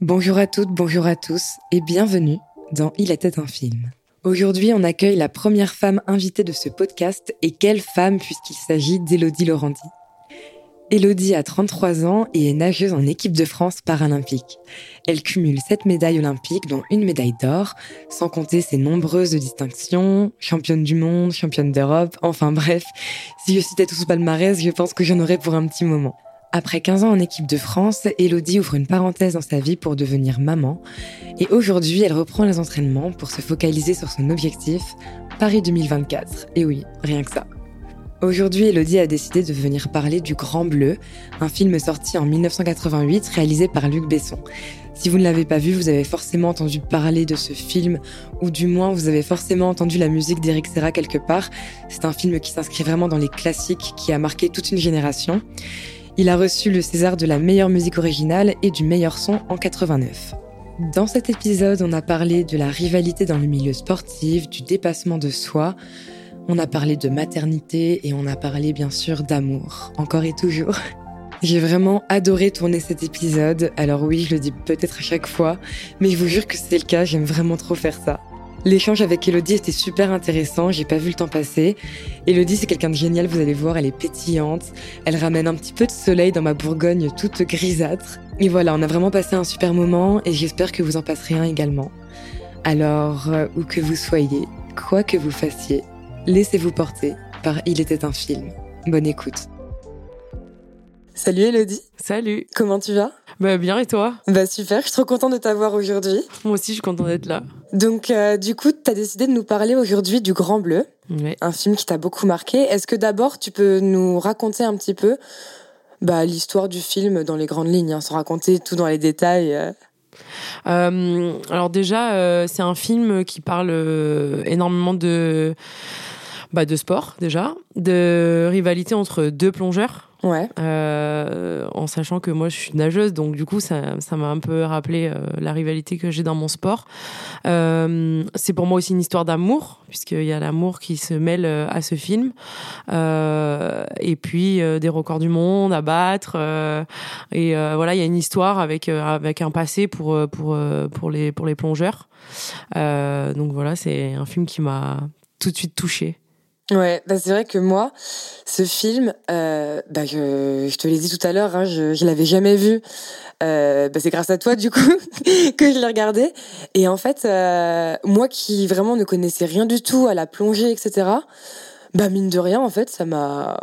Bonjour à toutes, bonjour à tous et bienvenue dans Il était un film. Aujourd'hui, on accueille la première femme invitée de ce podcast et quelle femme puisqu'il s'agit d'Élodie Laurenti. Élodie a 33 ans et est nageuse en équipe de France paralympique. Elle cumule 7 médailles olympiques dont une médaille d'or, sans compter ses nombreuses distinctions, championne du monde, championne d'Europe, enfin bref, si je citais tout ce palmarès, je pense que j'en aurais pour un petit moment. Après 15 ans en équipe de France, Elodie ouvre une parenthèse dans sa vie pour devenir maman. Et aujourd'hui, elle reprend les entraînements pour se focaliser sur son objectif, Paris 2024. Et oui, rien que ça. Aujourd'hui, Elodie a décidé de venir parler du Grand Bleu, un film sorti en 1988 réalisé par Luc Besson. Si vous ne l'avez pas vu, vous avez forcément entendu parler de ce film, ou du moins vous avez forcément entendu la musique d'Eric Serra quelque part. C'est un film qui s'inscrit vraiment dans les classiques, qui a marqué toute une génération. Il a reçu le César de la meilleure musique originale et du meilleur son en 89. Dans cet épisode, on a parlé de la rivalité dans le milieu sportif, du dépassement de soi, on a parlé de maternité et on a parlé bien sûr d'amour, encore et toujours. J'ai vraiment adoré tourner cet épisode, alors oui, je le dis peut-être à chaque fois, mais je vous jure que c'est le cas, j'aime vraiment trop faire ça. L'échange avec Elodie était super intéressant, j'ai pas vu le temps passer. Elodie, c'est quelqu'un de génial, vous allez voir, elle est pétillante. Elle ramène un petit peu de soleil dans ma Bourgogne toute grisâtre. Et voilà, on a vraiment passé un super moment et j'espère que vous en passerez un également. Alors, euh, où que vous soyez, quoi que vous fassiez, laissez-vous porter par Il était un film. Bonne écoute. Salut Elodie. Salut. Comment tu vas? Bah bien et toi? Bah super, je suis trop contente de t'avoir aujourd'hui. Moi aussi, je suis contente d'être là. Donc euh, du coup, tu as décidé de nous parler aujourd'hui du Grand Bleu, un film qui t'a beaucoup marqué. Est-ce que d'abord tu peux nous raconter un petit peu bah, l'histoire du film dans les grandes lignes, hein, sans raconter tout dans les détails euh. Euh, alors déjà, c'est un film qui parle énormément de bah, de sport déjà, de rivalité entre deux plongeurs. Ouais, euh, en sachant que moi je suis nageuse, donc du coup ça m'a un peu rappelé euh, la rivalité que j'ai dans mon sport. Euh, c'est pour moi aussi une histoire d'amour, puisqu'il y a l'amour qui se mêle euh, à ce film. Euh, et puis des records du monde à battre. et voilà, il y a une histoire avec avec un passé pour pour pour les pour les plongeurs. Donc voilà, c'est un film qui m'a tout de suite touchée. Ouais. Bah, c'est vrai que moi, ce film, euh, bah, je, je te l'ai dit tout à l'heure, hein, je, je l'avais jamais vu. Euh, bah, c'est grâce à toi du coup que je l'ai regardé. Et en fait, euh, moi qui vraiment ne connaissais rien du tout à la plongée, etc. Bah mine de rien, en fait, ça m'a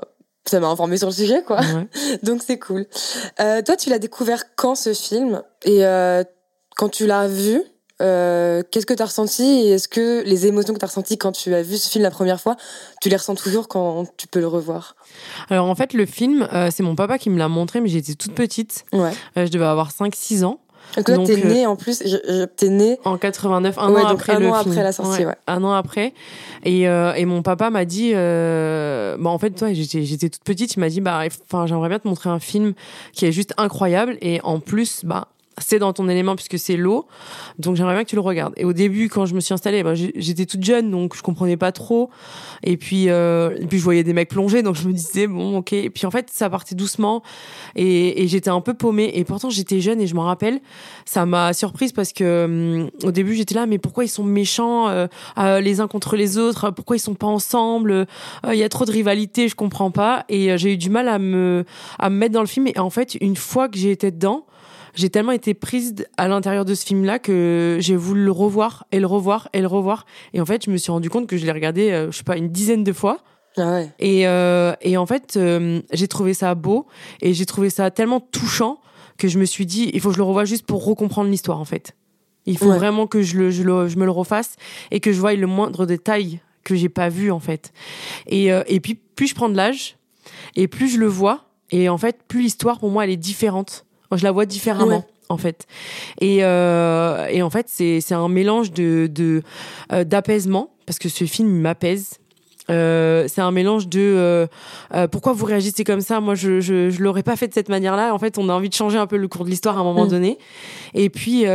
ça m'a informé sur le sujet, quoi. Ouais. Donc c'est cool. Euh, toi, tu l'as découvert quand ce film? Et euh, quand tu l'as vu, euh, qu'est-ce que tu as ressenti Et est-ce que les émotions que tu as ressenties quand tu as vu ce film la première fois, tu les ressens toujours quand tu peux le revoir? Alors en fait, le film, euh, c'est mon papa qui me l'a montré, mais j'étais toute petite. Ouais. Euh, je devais avoir 5-6 ans. Donc là, Donc, t'es euh, né en plus, je- je- t'es né. En 89, un Ouais, an après un le an film. après la sortie, ouais. Un an après. Et, euh, et mon papa m'a dit, euh, bah en fait, toi, j'étais, j'étais toute petite. Il m'a dit, bah, j'aimerais bien te montrer un film qui est juste incroyable. Et en plus, bah, c'est dans ton élément puisque c'est l'eau. Donc j'aimerais bien que tu le regardes. Et au début, quand je me suis installée, j'ai- j'étais toute jeune, donc je comprenais pas trop. Et puis, euh, et puis je voyais des mecs plonger, donc je me disais bon, ok. Et puis en fait, ça partait doucement, et, et j'étais un peu paumée. Et pourtant, j'étais jeune et je m'en rappelle. Ça m'a surprise parce que hum, au début, j'étais là, mais pourquoi ils sont méchants euh, euh, les uns contre les autres? Pourquoi ils sont pas ensemble? Euh, Il y a trop de rivalité, je comprends pas. Et euh, j'ai eu du mal à me à me mettre dans le film. Et en fait, une fois que j'ai été dedans j'ai tellement été prise à l'intérieur de ce film-là que j'ai voulu le revoir et le revoir et le revoir. Et en fait, je me suis rendu compte que je l'ai regardé, euh, je sais pas, une dizaine de fois. Ah ouais. Et, euh, et en fait, euh, j'ai trouvé ça beau et j'ai trouvé ça tellement touchant que je me suis dit, il faut que je le revoie juste pour recomprendre l'histoire, en fait. Il faut Ouais. vraiment que je, le, je, le- je me le refasse et que je voie le moindre détail que j'ai pas vu, en fait. Et, euh, et puis, plus je prends de l'âge et plus je le vois, et en fait, plus l'histoire, pour moi, elle est différente. Je la vois différemment. Ouais. En fait, et, euh, et en fait, c'est c'est un mélange de de euh, d'apaisement parce que ce film il m'apaise, Euh, c'est un mélange de euh, euh, pourquoi vous réagissez comme ça? Moi je je, je l'aurais pas fait de cette manière là en fait on a envie de changer un peu le cours de l'histoire à un moment Mm. donné et puis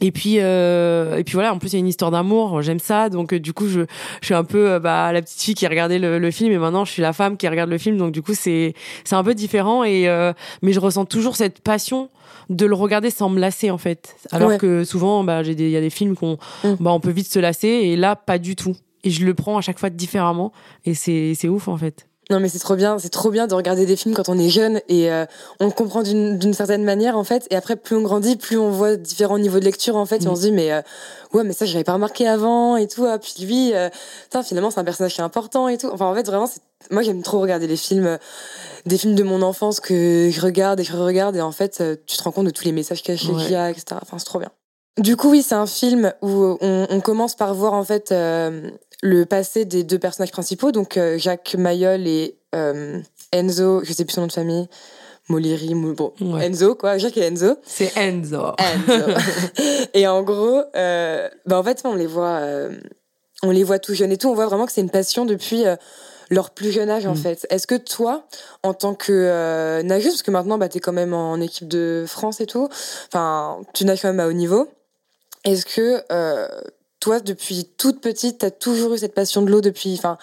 et puis euh, et puis voilà en plus il y a une histoire d'amour j'aime ça donc euh, du coup je je suis un peu euh, bah la petite fille qui regardait le, le, film et maintenant je suis la femme qui regarde le film donc du coup c'est c'est un peu différent et euh, mais je ressens toujours cette passion de le regarder sans me lasser en fait alors Ouais. que souvent bah j'ai des il y a des films qu'on Mm. bah on peut vite se lasser et là pas du tout et je le prends à chaque fois différemment et c'est c'est ouf en fait Non mais c'est trop bien, c'est trop bien de regarder des films quand on est jeune et euh, on le comprend d'une certaine manière en fait et après plus on grandit, plus on voit différents niveaux de lecture en fait et Mm. on se dit mais euh, ouais mais ça j'avais pas remarqué avant et tout ah, puis lui euh, finalement c'est un personnage qui est important et tout. Enfin en fait vraiment moi j'aime trop regarder les films euh, des films de mon enfance que je regarde et je regarde et en fait tu te rends compte de tous les messages cachés Ouais. qu'il y a etc. Enfin c'est trop bien. Du coup oui c'est un film où on, on commence par voir en fait euh, le passé des deux personnages principaux, donc euh, Jacques Mayol et euh, Enzo, je sais plus son nom de famille, Moliri, bon, Ouais. Enzo, quoi, Jacques et Enzo. c'est Enzo Enzo. et en gros, euh, bah en fait, on les voit, on les voit tout jeunes et tout, on voit vraiment que c'est une passion depuis leur plus jeune âge, en Mm. fait. Est-ce que toi, en tant que nageuse, parce que maintenant, bah, t'es quand même en équipe de France et tout, enfin, tu nages quand même à haut niveau, est-ce que toi, depuis toute petite, t'as toujours eu cette passion de l'eau depuis, enfin,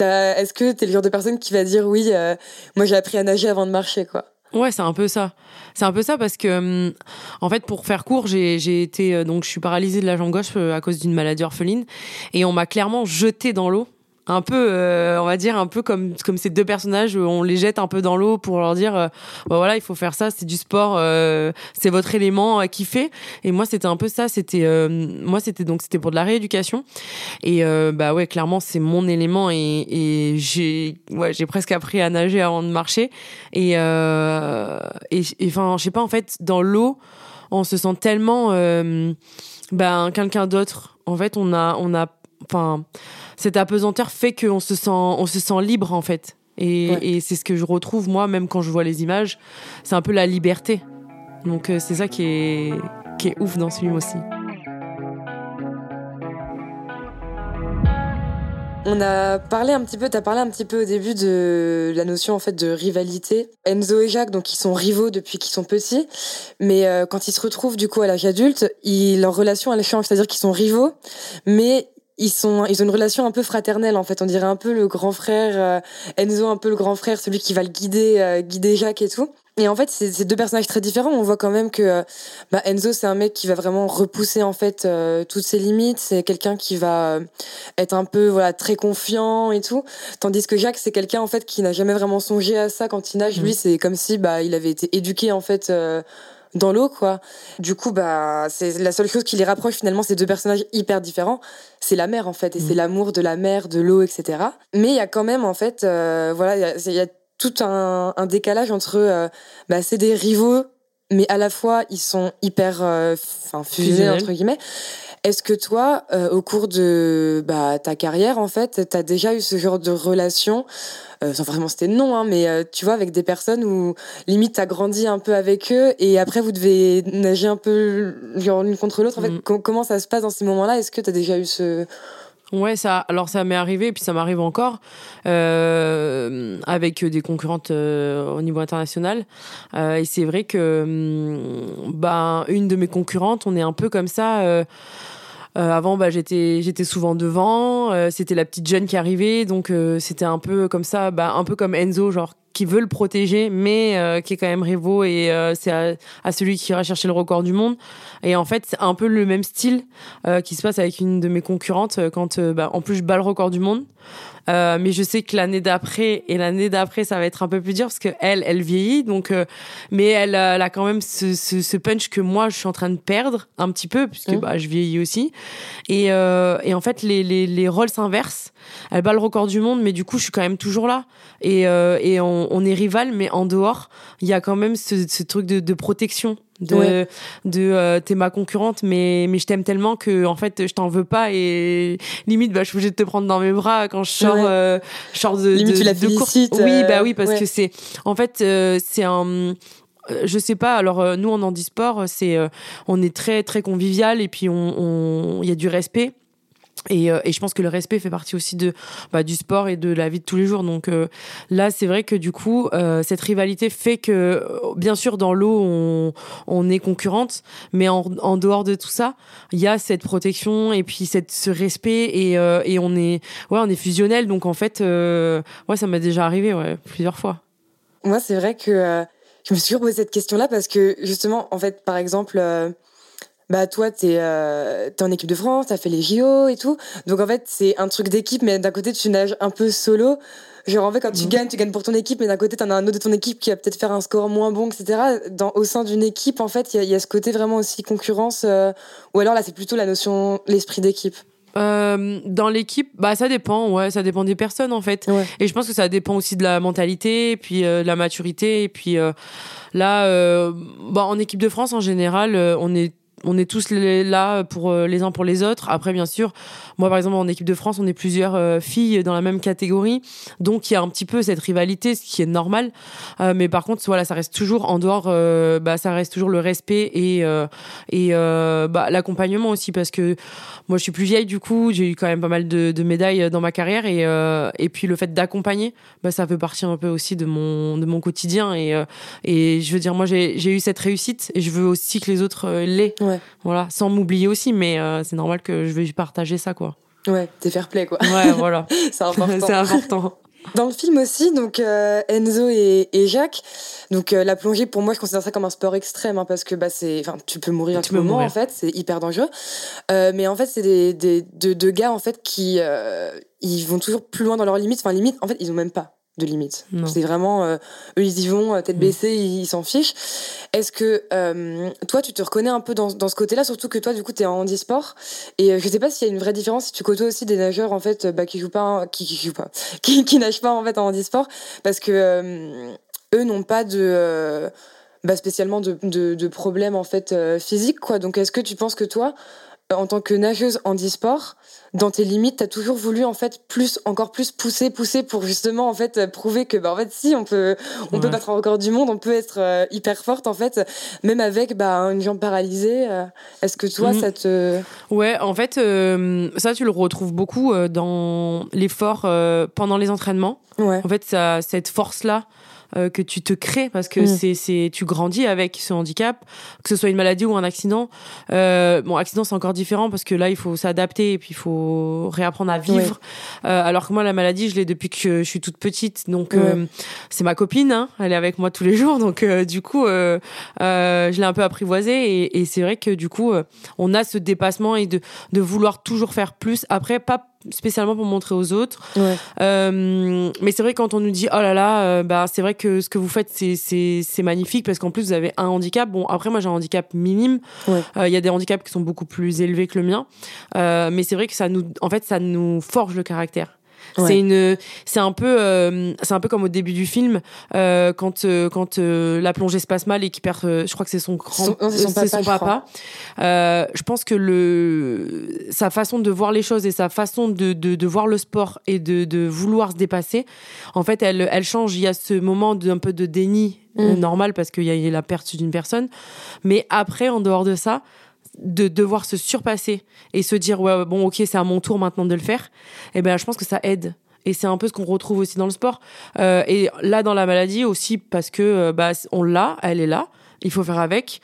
est-ce que t'es le genre de personne qui va dire oui, euh, moi j'ai appris à nager avant de marcher, quoi? Ouais, c'est un peu ça. C'est un peu ça parce que, hum, en fait, pour faire court, j'ai j'ai été euh, donc je suis paralysée de la jambe gauche euh, à cause d'une maladie orpheline et on m'a clairement jetée dans l'eau. Un peu, euh, on va dire un peu comme comme ces deux personnages, on les jette un peu dans l'eau pour leur dire, euh, bah voilà, il faut faire ça, c'est du sport, euh, c'est votre élément à kiffer. Et moi, c'était un peu ça. C'était moi, c'était donc c'était pour de la rééducation. Et bah ouais, clairement, c'est mon élément et, j'ai ouais, j'ai presque appris à nager avant de marcher. Et et enfin, je sais pas, en fait, dans l'eau, on se sent tellement ben quelqu'un d'autre. En fait, on a on a enfin cette apesanteur fait qu'on se sent on se sent libre en fait. Et, Ouais. et c'est ce que je retrouve moi même quand je vois les images, c'est un peu la liberté. Donc euh, c'est ça qui est qui est ouf dans ce film aussi. On a parlé un petit peu, t'as parlé un petit peu au début de la notion en fait de rivalité. Enzo et Jacques, donc ils sont rivaux depuis qu'ils sont petits, mais euh, quand ils se retrouvent du coup à l'âge adulte, ils, leur relation elle change, c'est-à-dire qu'ils sont rivaux, mais ils sont, ils ont une relation un peu fraternelle en fait. On dirait un peu le grand frère euh, Enzo, un peu le grand frère, celui qui va le guider, euh, guider Jacques et tout. Et en fait, c'est deux personnages très différents. On voit quand même que euh, bah, Enzo, c'est un mec qui va vraiment repousser en fait euh, toutes ses limites. C'est quelqu'un qui va euh, être un peu voilà très confiant et tout. Tandis que Jacques, c'est quelqu'un en fait qui n'a jamais vraiment songé à ça quand il nage. Mhm. Lui, c'est comme si bah il avait été éduqué en fait. Dans l'eau quoi. Du coup bah c'est la seule chose qui les rapproche finalement ces deux personnages hyper différents, c'est la mer en fait et Mhm. c'est l'amour de la mer, de l'eau etc. Mais il y a quand même en fait euh, voilà il y a- y, tout un, un décalage entre euh, bah c'est des rivaux mais à la fois ils sont hyper euh, enfin Fusionnels. entre guillemets. Est-ce que toi, euh, au cours de bah, ta carrière, en fait, t'as déjà eu ce genre de relation, euh, sans vraiment c'était non, hein, mais euh, tu vois, avec des personnes où limite t'as grandi un peu avec eux et après vous devez nager un peu l'une contre l'autre. En fait, com- comment ça se passe dans ces moments-là? Est-ce que t'as déjà eu ce Ouais, ça. Alors ça m'est arrivé et puis ça m'arrive encore euh, avec des concurrentes euh, au niveau international. Euh, et c'est vrai que hum, ben une de mes concurrentes, on est un peu comme ça. Euh, avant, bah, j'étais j'étais souvent devant. euh, c'était la petite jeune qui arrivait, donc euh, c'était un peu comme ça, bah, un peu comme Enzo, genre qui veut le protéger, mais euh, qui est quand même rivaux et euh, c'est à, à celui qui ira chercher le record du monde. Et en fait, c'est un peu le même style euh, qui se passe avec une de mes concurrentes quand, bah, en plus, je bats le record du monde. Mais je sais que l'année d'après et l'année d'après, ça va être un peu plus dur parce que elle, elle vieillit. Donc, mais elle, elle a quand même ce, ce, ce punch que moi, je suis en train de perdre un petit peu puisque Mhm. bah, je vieillis aussi. Et, et en fait, les, les, les rôles s'inversent. Elle bat le record du monde, mais du coup, je suis quand même toujours là. Et, et on, on est rival, mais en dehors, il y a quand même ce, ce truc de, de protection. De, Ouais. de euh, t'es ma concurrente, mais, mais je t'aime tellement que en fait, je t'en veux pas et limite, bah, je suis obligée de te prendre dans mes bras quand je sors, Ouais. euh, je sors de, Limite, de, tu la de course. félicites, Oui, euh, bah oui, parce ouais. que c'est en fait, euh, c'est un euh, je sais pas. Alors euh, nous en handisport, c'est euh, on est très très convivial et puis on on- il y a du respect. Et, euh, et, je pense que le respect fait partie aussi de bah, du sport et de la vie de tous les jours. Donc euh, là, c'est vrai que du coup, euh, cette rivalité fait que, bien sûr, dans l'eau, on, on est concurrente, mais en, en dehors de tout ça, il y a cette protection et puis cette, ce respect et, et on est ouais, on est fusionnel. Donc en fait, ouais, ça m'est déjà arrivé ouais, plusieurs fois. Moi, c'est vrai que je me suis toujours posé cette question-là parce que justement, en fait, par exemple bah toi t'es euh, es en équipe de France, t'as fait les JO et tout, donc en fait c'est un truc d'équipe, mais d'un côté tu nages un peu solo. Genre en fait quand tu mhm. gagnes, tu gagnes pour ton équipe, mais d'un côté t'en as un autre de ton équipe qui va peut-être faire un score moins bon, etc. Dans, au sein d'une équipe, en fait, il y a, y a, ce côté vraiment aussi concurrence, euh, ou alors là c'est plutôt la notion, l'esprit d'équipe. Euh, dans l'équipe, bah ça dépend, ouais, ça dépend des personnes en fait. Et je pense que ça dépend aussi de la mentalité, puis euh, de la maturité, et puis euh, là, bah, en équipe de France en général, on est on est tous là pour euh, les uns pour les autres. Après, bien sûr, moi, par exemple, en équipe de France, on est plusieurs euh, filles dans la même catégorie. Donc, il y a un petit peu cette rivalité, ce qui est normal. Euh, mais par contre, voilà, ça reste toujours en dehors, bah, ça reste toujours le respect et, et bah, l'accompagnement aussi. Parce que moi, je suis plus vieille, du coup, j'ai eu quand même pas mal de, médailles dans ma carrière. Et, et puis, le fait d'accompagner, bah, ça fait partie un peu aussi de mon, de mon quotidien. Et, et je veux dire, moi, j'ai eu cette réussite et je veux aussi que les autres l'aient. Voilà, sans m'oublier aussi, mais euh, c'est normal que je vais partager ça, quoi. Ouais, t'es fair play, quoi. Ouais, voilà. c'est important. c'est important. Dans le film aussi, donc euh, Enzo et, Jacques, donc euh, la plongée pour moi je considère ça comme un sport extrême hein, parce que bah c'est, enfin tu peux mourir à tout moment en fait, c'est hyper dangereux. mais en fait c'est des, des deux, gars en fait qui ils vont toujours plus loin dans leurs limites. Enfin limite en fait ils ont même pas de limite. C'est vraiment euh, eux ils y vont tête mm. baissée, ils s'en fichent. Est-ce que euh, toi tu te reconnais un peu dans, dans ce côté-là, surtout que toi du coup tu es en handisport et euh, je sais pas s'il y a une vraie différence si tu côtoies aussi des nageurs en fait bah, qui jouent pas qui, qui jouent pas qui, qui nagent pas en fait en handisport parce que eux n'ont pas de bah, spécialement de, de, de problèmes en fait physiques quoi. Donc est-ce que tu penses que toi en tant que nageuse handisport, dans tes limites, t'as toujours voulu en fait plus, encore plus pousser, pousser pour justement en fait prouver que bah en fait si on peut, on peut battre un record du monde, on peut être euh, hyper forte en fait, même avec bah une jambe paralysée. Euh, est-ce que toi mhm. ça te Ouais, en fait euh, ça tu le retrouves beaucoup dans l'effort pendant les entraînements. Ouais. En fait ça, cette force là euh, que tu te crées parce que mm. c'est c'est tu grandis avec ce handicap, que ce soit une maladie ou un accident. Euh, bon, accident c'est encore différent parce que là il faut s'adapter et puis il faut réapprendre à vivre. Euh, alors que moi la maladie je l'ai depuis que je suis toute petite, donc euh, c'est ma copine, hein, elle est avec moi tous les jours, donc euh, du coup je l'ai un peu apprivoisée et, et c'est vrai que du coup on a ce dépassement et de de vouloir toujours faire plus. Après pas spécialement pour montrer aux autres. Euh, mais c'est vrai quand on nous dit oh là là, euh, bah c'est vrai que ce que vous faites c'est c'est magnifique parce qu'en plus vous avez un handicap. Bon après moi j'ai un handicap minime. Euh, il ouais. y a des handicaps qui sont beaucoup plus élevés que le mien. mais c'est vrai que ça nous en fait ça nous forge le caractère. C'est une, c'est un peu, euh, c'est un peu comme au début du film euh, quand euh, quand la plongée se passe mal et qu'il perd, je crois que c'est son grand, c'est son papa. je pense que le sa façon de voir les choses et sa façon de de, de voir le sport et de de vouloir se dépasser, en fait, elle elle change. Il y a ce moment d'un peu de déni mm. normal parce qu'il y a la perte d'une personne, mais après, en dehors de ça de devoir se surpasser et se dire ouais bon ok c'est à mon tour maintenant de le faire et eh ben je pense que ça aide. Et c'est un peu ce qu'on retrouve aussi dans le sport. Euh, et là dans la maladie aussi parce que euh, bah on l'a elle est là il faut faire avec.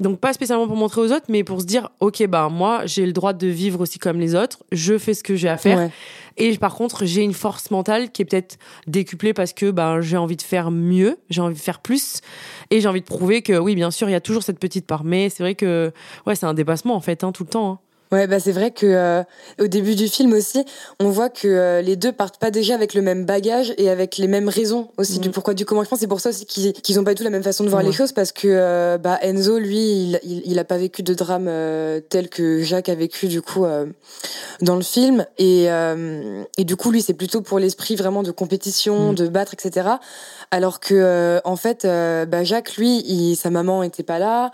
Donc pas spécialement pour montrer aux autres, mais pour se dire, ok, bah moi j'ai le droit de vivre aussi comme les autres, je fais ce que j'ai à faire. Et par contre, j'ai une force mentale qui est peut-être décuplée parce que bah, j'ai envie de faire mieux, j'ai envie de faire plus, et j'ai envie de prouver que oui, bien sûr, il y a toujours cette petite part. Mais c'est vrai que ouais, c'est un dépassement en fait, hein, tout le temps. Hein. Ouais, bah c'est vrai que euh, au début du film aussi, on voit que euh, les deux partent pas déjà avec le même bagage et avec les mêmes raisons aussi du mm. pourquoi du comment. Je pense c'est pour ça aussi qu'ils qu'ils ont pas du tout la même façon de voir les choses parce que euh, bah Enzo lui, il, il, a pas vécu de drame tel que Jacques a vécu du coup dans le film et et du coup lui c'est plutôt pour l'esprit vraiment de compétition, mm. de battre etc. Alors que en fait bah Jacques lui, il, sa maman était pas là,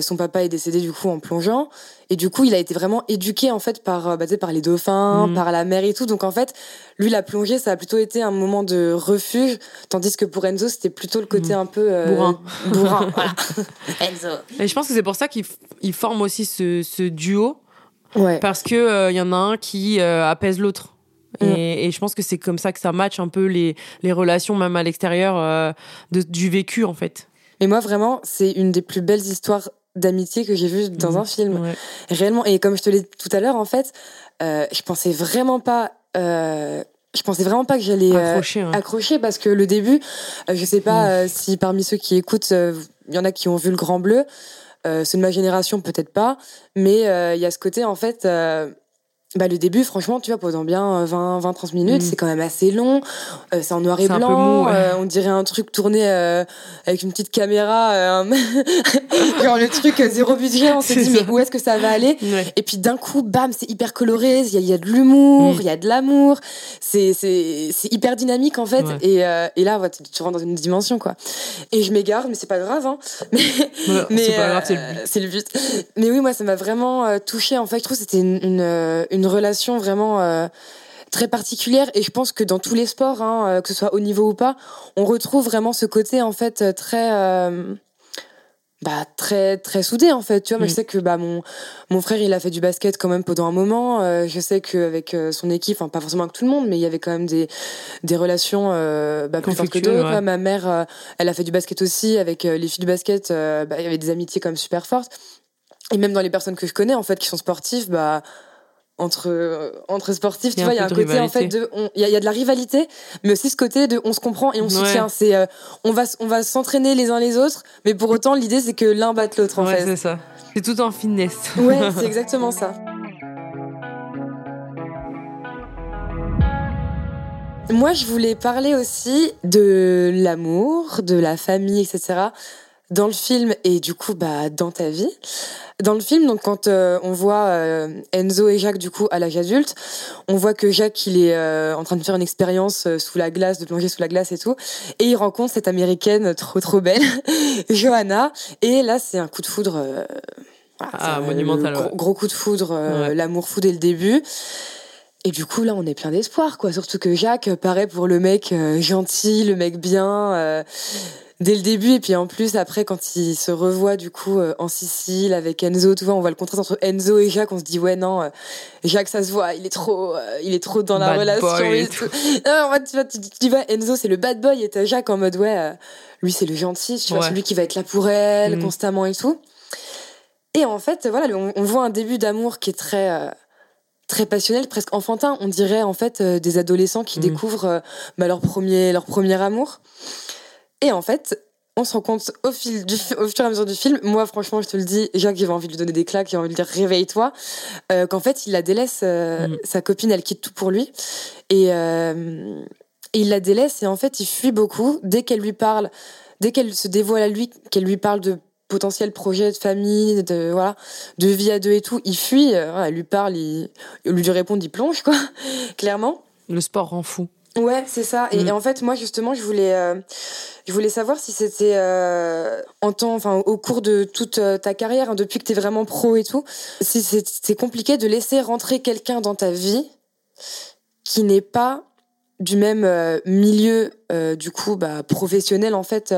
son papa est décédé du coup en plongeant et du coup, il a été vraiment éduqué en fait par euh, bah, par les dauphins, mm. par la mer et tout. Donc en fait, lui la plongée, ça a plutôt été un moment de refuge, tandis que pour Enzo, c'était plutôt le côté mm. un peu euh, bourrin. Bourrin, voilà. Enzo. Et je pense que c'est pour ça qu'il forme aussi ce, ce duo parce que il y en a un qui apaise l'autre. Mm. Et, je pense que c'est comme ça que ça match un peu les, les relations, même à l'extérieur, du vécu, en fait. Mais moi, vraiment, c'est une des plus belles histoires d'amitié que j'ai vues dans mm. un film. Réellement. Et comme je te l'ai dit tout à l'heure, en fait, je pensais vraiment pas je pensais vraiment pas que j'allais euh, accrocher, parce que le début, euh, je sais pas mm. euh, si parmi ceux qui écoutent, il y en a qui ont vu le Grand Bleu. c'est de ma génération, peut-être pas, mais il y a ce côté en fait bah, le début, franchement, tu vois, pendant bien 20, 20 30 minutes, mm. c'est quand même assez long. Euh, c'est en noir et blanc. Euh, on dirait un truc tourné euh, avec une petite caméra. genre le truc zéro budget. On s'est dit, mais où est-ce que ça va aller Et puis d'un coup, bam, c'est hyper coloré. Il y a, y a, de l'humour, mm. il y a de l'amour. C'est hyper dynamique, en fait. Et, et là, tu rentres dans une dimension, quoi. Et je m'égare, mais c'est pas grave. Hein. mais c'est pas grave, c'est le but. Mais oui, moi, ça m'a vraiment touché En fait, je trouve que c'était une, une, une une relation vraiment euh, très particulière. Et je pense que dans tous les sports, hein, euh, que ce soit au niveau ou pas, on retrouve vraiment ce côté en fait euh, très bah très très soudé en fait. Tu vois moi je mm. sais que bah mon mon frère il a fait du basket quand même pendant un moment. Je sais qu'avec son équipe enfin pas forcément avec tout le monde mais il y avait quand même des des relations bah, plus fortes que d'autres. ma mère elle a fait du basket aussi avec les filles du basket. Bah, il y avait des amitiés quand même super fortes. Et même dans les personnes que je connais en fait qui sont sportives bah entre euh, entre sportifs tu vois il y a un, côté en fait de il y, a de la rivalité mais aussi ce côté de on se comprend et on se soutient. C'est euh, on va on va s'entraîner les uns les autres mais pour autant l'idée c'est que l'un batte l'autre en ouais, fait. c'est ça. C'est tout en finesse. Ouais c'est exactement ça. Moi je voulais parler aussi de l'amour de la famille etc dans le film et du coup bah dans ta vie. Dans le film, donc quand euh, on voit euh, Enzo et Jacques du coup à l'âge adulte, on voit que Jacques il est euh, en train de faire une expérience sous la glace, de plonger sous la glace et tout, et il rencontre cette américaine trop trop belle, Johanna, et là c'est un coup de foudre. ah, monumental. Gros, coup de foudre, l'amour fou dès le début. Et du coup, là, on est plein d'espoir, quoi. Surtout que Jacques paraît pour le mec gentil, le mec bien, dès le début et puis en plus après quand il se revoit du coup euh, en Sicile avec Enzo tu vois on voit le contraste entre Enzo et Jacques on se dit ouais non euh, Jacques ça se voit il est trop euh, il est trop dans la relation et tout. Non, tu, vois, tu, tu, vois Enzo c'est le bad boy et t'as Jacques en mode ouais lui c'est le gentil tu vois celui qui va être là pour elle mm. constamment et tout et en fait voilà on, voit un début d'amour qui est très très passionnel, presque enfantin. On dirait en fait des adolescents qui mm. découvrent bah, leur premier leur premier amour. Et en fait, on se rend compte au fil du au fur et à mesure du film, moi franchement je te le dis, Jacques il va envie de lui donner des claques, il a envie de lui dire réveille-toi, euh, qu'en fait il la délaisse, euh, mm. sa copine elle quitte tout pour lui et, euh, et, il la délaisse et en fait il fuit beaucoup dès qu'elle lui parle, dès qu'elle se dévoile à lui, qu'elle lui parle de potentiels projets de famille, de voilà, de vie à deux et tout, il fuit, elle lui parle, il, au lieu de répondre il plonge quoi, clairement. Le sport rend fou. Ouais, c'est ça. Et, mm. en fait, moi, justement, je voulais, euh, je voulais savoir si c'était euh, en temps, enfin, au cours de toute euh, ta carrière, hein, depuis que t'es vraiment pro et tout, si c'est compliqué de laisser rentrer quelqu'un dans ta vie qui n'est pas du même milieu, du coup, bah, professionnel en fait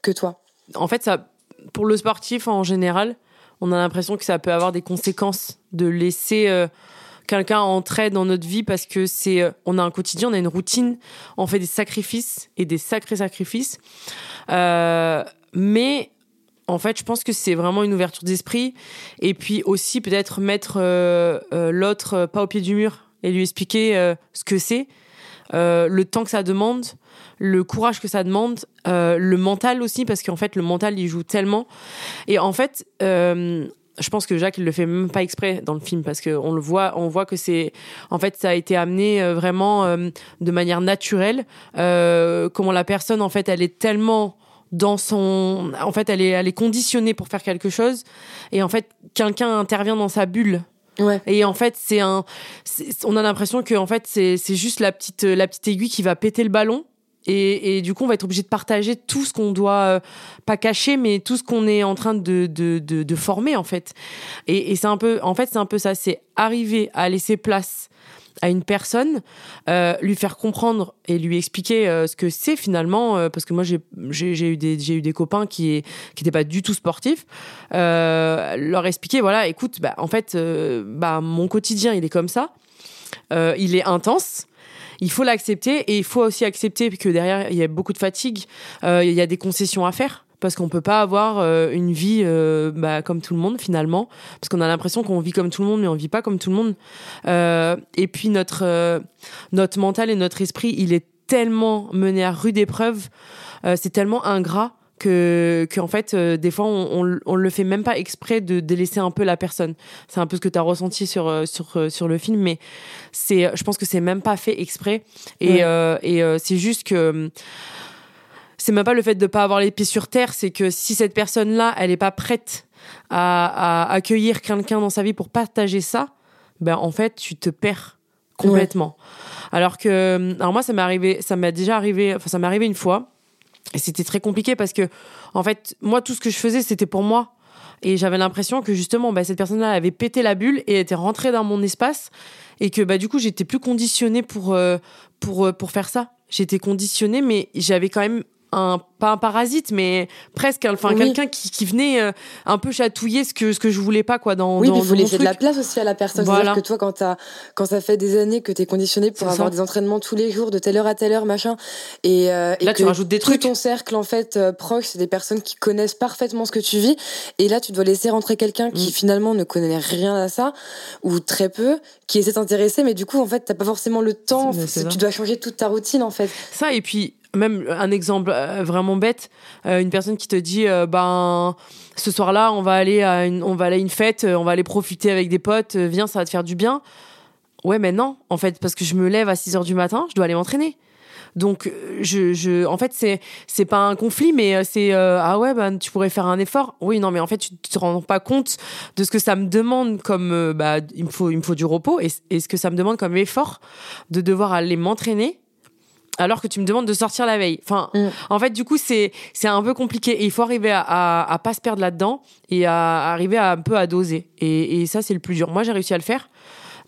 que toi. En fait, ça, pour le sportif en général, on a l'impression que ça peut avoir des conséquences de laisser quelqu'un entrer dans notre vie parce que c'est, euh, on a un quotidien, on a une routine, on fait des sacrifices et des sacrés sacrifices. Euh, mais en fait, je pense que c'est vraiment une ouverture d'esprit et puis aussi peut-être mettre euh, l'autre pas au pied du mur et lui expliquer ce que c'est, le temps que ça demande, le courage que ça demande, le mental aussi parce qu'en fait le mental il joue tellement et en fait je pense que Jacques il le fait même pas exprès dans le film parce que on le voit on voit que c'est en fait ça a été amené euh, vraiment euh, de manière naturelle. Euh, comment la personne en fait elle est tellement dans son en fait elle est elle est conditionnée pour faire quelque chose et en fait quelqu'un intervient dans sa bulle. Ouais. Et en fait, c'est un, on a l'impression que en fait c'est c'est juste la petite la petite aiguille qui va péter le ballon et, du coup, on va être obligé de partager tout ce qu'on doit euh, pas cacher, mais tout ce qu'on est en train de, de, de, former en fait. Et, c'est un peu, en fait, c'est un peu ça, c'est arriver à laisser place à une personne, euh, lui faire comprendre et lui expliquer euh, ce que c'est finalement, parce que moi j'ai eu des j'ai eu des copains qui qui n'étaient pas du tout sportifs, leur expliquer voilà, écoute, bah en fait, bah mon quotidien il est comme ça, il est intense. Il faut l'accepter et il faut aussi accepter que derrière il y a beaucoup de fatigue, il y a des concessions à faire parce qu'on peut pas avoir euh, une vie euh, bah, comme tout le monde finalement parce qu'on a l'impression qu'on vit comme tout le monde mais on vit pas comme tout le monde. Euh, et puis notre notre mental et notre esprit il est tellement mené à rude épreuve c'est tellement ingrat que, que en fait des fois on, on, le fait même pas exprès de délaisser un peu la personne. C'est un peu ce que tu as ressenti sur sur sur le film mais c'est je pense que c'est même pas fait exprès. Et et c'est juste que c'est même pas le fait de pas avoir les pieds sur terre, c'est que si cette personne-là, elle est pas prête à, accueillir quelqu'un dans sa vie pour partager ça, ben en fait, tu te perds complètement. Alors que, alors moi, ça m'est arrivé, ça m'est déjà arrivé, enfin ça m'est arrivé une fois, et c'était très compliqué parce que, en fait, moi, tout ce que je faisais, c'était pour moi. Et j'avais l'impression que justement, bah, cette personne-là avait pété la bulle et était rentrée dans mon espace. Et que bah, du coup, j'étais plus conditionnée pour, euh, pour, euh, pour faire ça. J'étais conditionnée, mais j'avais quand même un pas un parasite mais presque enfin quelqu'un qui, qui venait euh, un peu chatouiller ce que ce que je voulais pas quoi dans oui il faut laisser de la place aussi à la personne. C'est à dire que toi quand t'as quand ça fait des années que t'es conditionné pour avoir des entraînements tous les jours de telle heure à telle heure machin et, euh, là tu rajoutes des trucs. ton cercle en fait euh, proche c'est des personnes qui connaissent parfaitement ce que tu vis et là tu dois laisser rentrer quelqu'un qui mm. finalement ne connaît rien à ça ou très peu qui essaie de t'intéresser mais du coup en fait t'as pas forcément le temps tu dois changer toute ta routine en fait. Ça et puis même un exemple euh, vraiment bête, euh, une personne qui te dit euh, ben ce soir-là, on va aller à une on va aller à une fête, on va aller profiter avec des potes, viens, ça va te faire du bien. Ouais, mais non, en fait, parce que je me lève à 6 heures du matin, je dois aller m'entraîner. Donc, je, je, en fait, c'est, c'est pas un conflit, mais c'est ah ouais, ben tu pourrais faire un effort. Oui, non, mais en fait, tu te rends pas compte de ce que ça me demande comme bah il me faut, il me faut du repos et, et ce que ça me demande comme effort de devoir aller m'entraîner alors que tu me demandes de sortir la veille. Enfin, mm. en fait, du coup, c'est c'est un peu compliqué. Et il faut arriver à, à, pas se perdre là-dedans et à, arriver à un peu à doser. Et, et ça, c'est le plus dur. Moi, j'ai réussi à le faire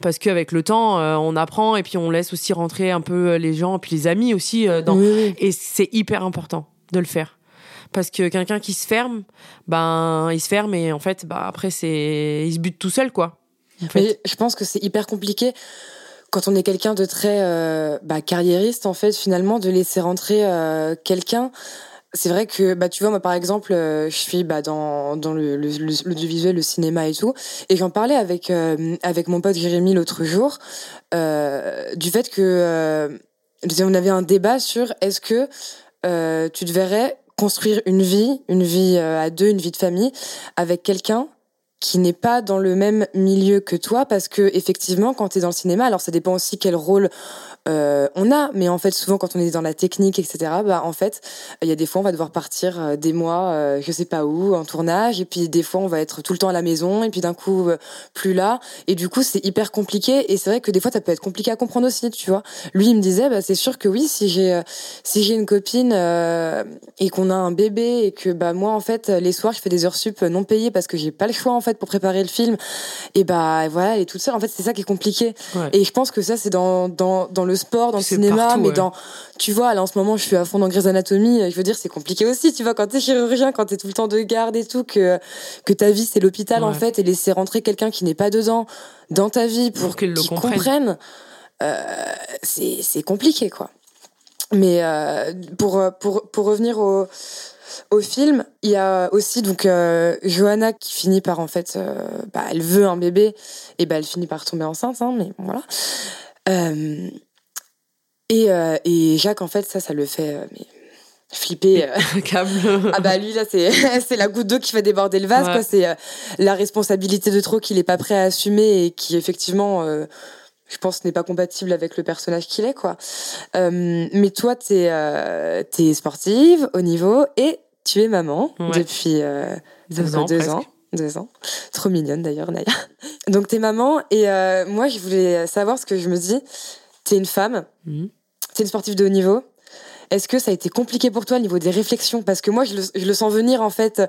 parce qu'avec le temps, euh, on apprend et puis on laisse aussi rentrer un peu les gens, puis les amis aussi. Euh, dans... Et c'est hyper important de le faire. Parce que quelqu'un qui se ferme, ben, il se ferme et en fait, bah, après, c'est, il se bute tout seul, quoi. Mais je pense que c'est hyper compliqué quand on est quelqu'un de très euh, bah, carriériste, en fait, finalement, de laisser rentrer euh, quelqu'un. C'est vrai que, bah, tu vois, moi, par exemple, euh, je suis bah, dans, dans le, le, l'audiovisuel, le cinéma et tout, et j'en parlais avec, avec mon pote Jérémy l'autre jour, du fait que on avait un débat sur est-ce que tu devrais construire une vie, une vie à deux, une vie de famille, avec quelqu'un qui n'est pas dans le même milieu que toi parce que effectivement quand tu es dans le cinéma alors ça dépend aussi quel rôle euh, on a, mais en fait souvent quand on est dans la technique, etc. Bah en fait il y a des fois on va devoir partir euh, des mois, euh, je sais pas où, en tournage, et puis des fois on va être tout le temps à la maison, et puis d'un coup euh, plus là, et du coup c'est hyper compliqué, et c'est vrai que des fois ça peut être compliqué à comprendre aussi, tu vois. Lui il me disait bah c'est sûr que oui si j'ai si j'ai une copine et qu'on a un bébé et que bah moi en fait les soirs je fais des heures sup non payées parce que j'ai pas le choix en fait pour préparer le film, et bah voilà elle est toute seule. En fait c'est ça qui est compliqué, et je pense que ça c'est dans dans dans le sport, dans le cinéma, mais dans, tu vois, là en ce moment, je suis à fond dans Grey's Anatomy. Je veux dire, c'est compliqué aussi, tu vois, quand t'es chirurgien, quand t'es tout le temps de garde et tout, que que ta vie c'est l'hôpital en fait, et laisser rentrer quelqu'un qui n'est pas dedans dans ta vie pour, qu'il le comprenne, euh, c'est c'est compliqué quoi. Mais euh, pour pour pour revenir au au film, il y a aussi donc euh, Johanna qui finit par en fait, euh, bah, elle veut un bébé et bah elle finit par tomber enceinte, hein, mais voilà. Euh, et, et Jacques, en fait, ça, ça le fait mais, flipper. Ah bah lui, là, c'est, c'est la goutte d'eau qui fait déborder le vase, quoi. C'est la responsabilité de trop qu'il est pas prêt à assumer et qui, effectivement, je pense, n'est pas compatible avec le personnage qu'il est, quoi. mais toi, t'es, es sportive, au niveau, et tu es maman depuis deux, ans, deux ans. Deux ans. Trop mignonne d'ailleurs, Naya. Donc t'es maman et moi je voulais savoir ce que je me dis. T'es une femme, mmh. t'es une sportive de haut niveau est-ce que ça a été compliqué pour toi au niveau des réflexions? Parce que moi, je le, sens venir, en fait,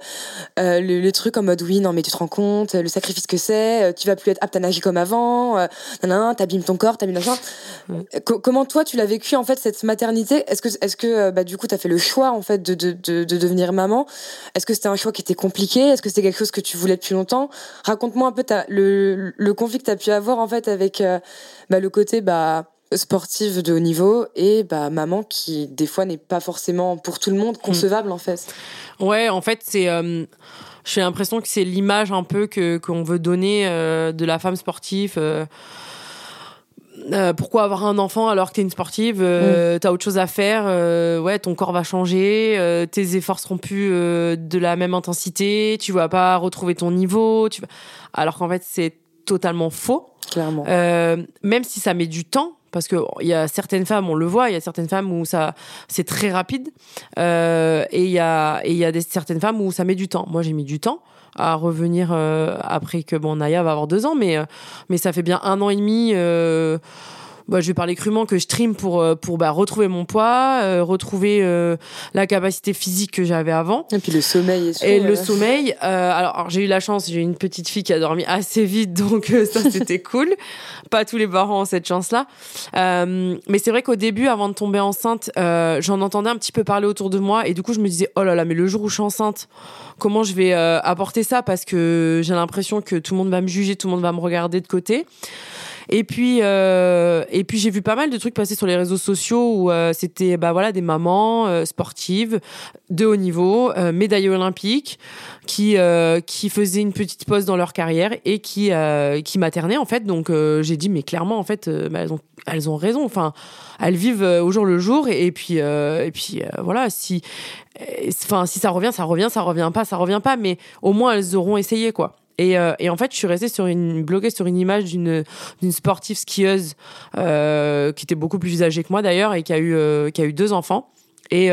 euh, le, truc en mode oui, non, mais tu te rends compte, le sacrifice que c'est, euh, tu vas plus être apte à nager comme avant, euh, t'abîmes ton corps, t'abîmes machin. comment toi, tu l'as vécu, en fait, cette maternité? Est-ce que, est-ce que bah, du coup, t'as fait le choix, en fait, de, de, de, de devenir maman? Est-ce que c'était un choix qui était compliqué? Est-ce que c'était quelque chose que tu voulais depuis longtemps? Raconte-moi un peu ta, le, le conflit que t'as pu avoir, en fait, avec bah, le côté, bah, sportive de haut niveau et bah maman qui des fois n'est pas forcément pour tout le monde concevable en fait. Ouais, en fait c'est euh, j'ai l'impression que c'est l'image un peu que qu'on veut donner euh, de la femme sportive. Euh, pourquoi avoir un enfant alors que t'es une sportive mm. T'as autre chose à faire. ouais, ton corps va changer. tes efforts seront plus de la même intensité. Tu vas pas retrouver ton niveau. Tu vas... Alors qu'en fait, c'est totalement faux. Clairement. même si ça met du temps, parce que il y a certaines femmes, on le voit, il y a certaines femmes où ça c'est très rapide euh, et il y a certaines femmes où ça met du temps. Moi, j'ai mis du temps à revenir euh, après que bon Naya va avoir deux ans, mais euh, mais ça fait bien un an et demi bah, je vais parler crûment que je trim pour euh, pour bah, retrouver mon poids, euh, retrouver euh, la capacité physique que j'avais avant. Et puis le sommeil. Et, le sommeil. alors, j'ai eu la chance, j'ai une petite fille qui a dormi assez vite, donc ça c'était cool. Pas tous les parents ont cette chance-là. mais c'est vrai qu'au début, avant de tomber enceinte, j'en entendais un petit peu parler autour de moi, et du coup je me disais oh là là, mais le jour où je suis enceinte, comment je vais apporter ça? Parce que j'ai l'impression que tout le monde va me juger, tout le monde va me regarder de côté. Et puis, euh, et puis j'ai vu pas mal de trucs passer sur les réseaux sociaux où euh, c'était bah voilà des mamans euh, sportives de haut niveau, euh, médaillées olympiques, qui qui faisaient une petite pause dans leur carrière et qui qui maternaient en fait. Donc j'ai dit mais clairement en fait bah, elles ont elles ont raison. Enfin elles vivent au jour le jour et puis et puis voilà si enfin si ça revient ça revient ça revient pas ça revient pas mais au moins elles auront essayé quoi. Et, euh, et, en fait, je suis restée sur une bloquée sur une image d'une sportive skieuse euh, qui était beaucoup plus âgée que moi d'ailleurs et qui a eu euh, deux enfants et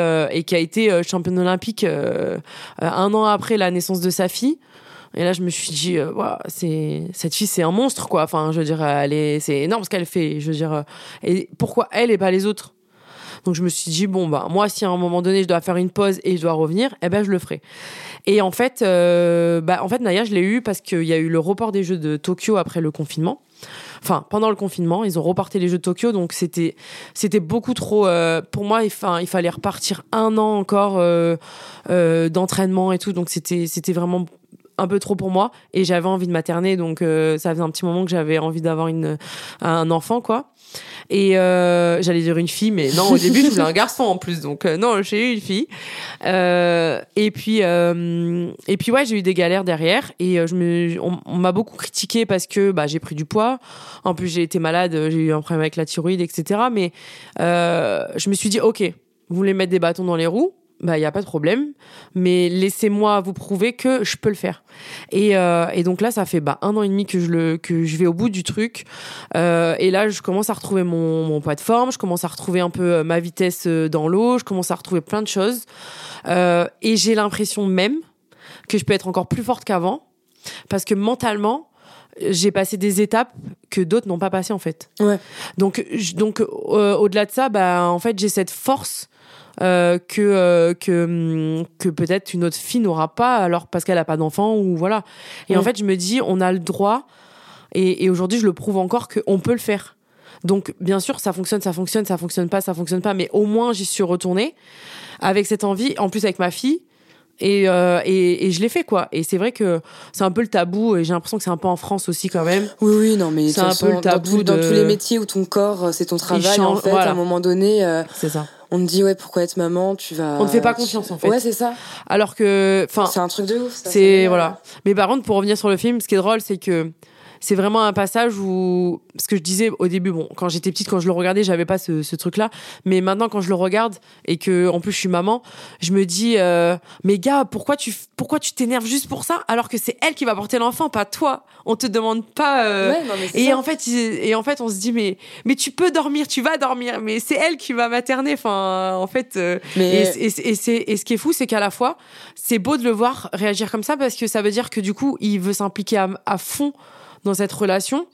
qui a été championne olympique un an après la naissance de sa fille. Et là, je me suis dit, euh, cette fille, c'est un monstre, quoi. Enfin, je veux dire, c'est énorme ce qu'elle fait. Je veux dire, pourquoi elle et pas les autres? Donc, je me suis dit, bon, bah, moi, si à un moment donné, je dois faire une pause et je dois revenir, eh ben, je le ferai. Et en fait, euh, bah, en fait, Naya, je l'ai eu parce qu'il y a eu le report des Jeux de Tokyo après le confinement. Enfin, pendant le confinement, ils ont reporté les Jeux de Tokyo, donc c'était c'était beaucoup trop. Euh, pour moi, enfin, il fallait repartir un an encore euh, euh, d'entraînement et tout, donc c'était c'était vraiment un peu trop pour moi et j'avais envie de materner donc euh, ça faisait un petit moment que j'avais envie d'avoir une un enfant quoi et euh, j'allais dire une fille, mais non, au début, je voulais un garçon en plus. Donc, euh, non, j'ai eu une fille. Euh, et puis, euh, et puis ouais, j'ai eu des galères derrière. Et euh, je me, on, m'a beaucoup critiqué parce que bah, j'ai pris du poids. En plus, j'ai été malade, j'ai eu un problème avec la thyroïde, etc. Mais je me suis dit, OK, vous voulez mettre des bâtons dans les roues bah il y a pas de problème mais laissez-moi vous prouver que je peux le faire et, euh, et donc là ça fait bah un an et demi que je le que je vais au bout du truc euh, et là je commence à retrouver mon mon poids de forme je commence à retrouver un peu euh, ma vitesse dans l'eau je commence à retrouver plein de choses euh, et j'ai l'impression même que je peux être encore plus forte qu'avant parce que mentalement j'ai passé des étapes que d'autres n'ont pas passé en fait. Ouais. Donc donc euh, au-delà de ça bah en fait j'ai cette force euh, que euh, que hum, que peut-être une autre fille n'aura pas alors parce qu'elle a pas d'enfant ou voilà. Et en fait, je me dis on a le droit et, et aujourd'hui je le prouve encore qu'on peut le faire. Donc bien sûr ça fonctionne, ça fonctionne, ça fonctionne pas, ça fonctionne pas, mais au moins j'y suis retournée avec cette envie, en plus avec ma fille. Et, euh, et, et, je l'ai fait quoi et c'est vrai que c'est un peu le tabou et j'ai l'impression que c'est un peu en France aussi quand même oui oui non mais c'est un peu le tabou dans, tous les métiers où ton corps c'est ton travail en fait à un moment donné euh, c'est ça on te dit ouais pourquoi être maman tu vas on ne fait pas confiance en fait. Ouais c'est ça. Alors que enfin c'est un truc de ouf c'est voilà. mais par contre pour revenir sur le film ce qui est drôle c'est que c'est vraiment un passage où ce que je disais au début bon quand j'étais petite quand je le regardais j'avais pas ce, ce truc là mais maintenant quand je le regarde et que en plus je suis maman je me dis euh, mais gars pourquoi tu pourquoi tu t'énerves juste pour ça alors que c'est elle qui va porter l'enfant pas toi? On te demande pas euh... ouais, non, mais et ça. en fait et en fait on se dit mais mais tu peux dormir tu vas dormir mais c'est elle qui va materner enfin en fait euh, mais... et, et, et, c'est et ce qui est fou c'est qu'à la fois c'est beau de le voir réagir comme ça parce que ça veut dire que du coup il veut s'impliquer à, à fond dans cette relation,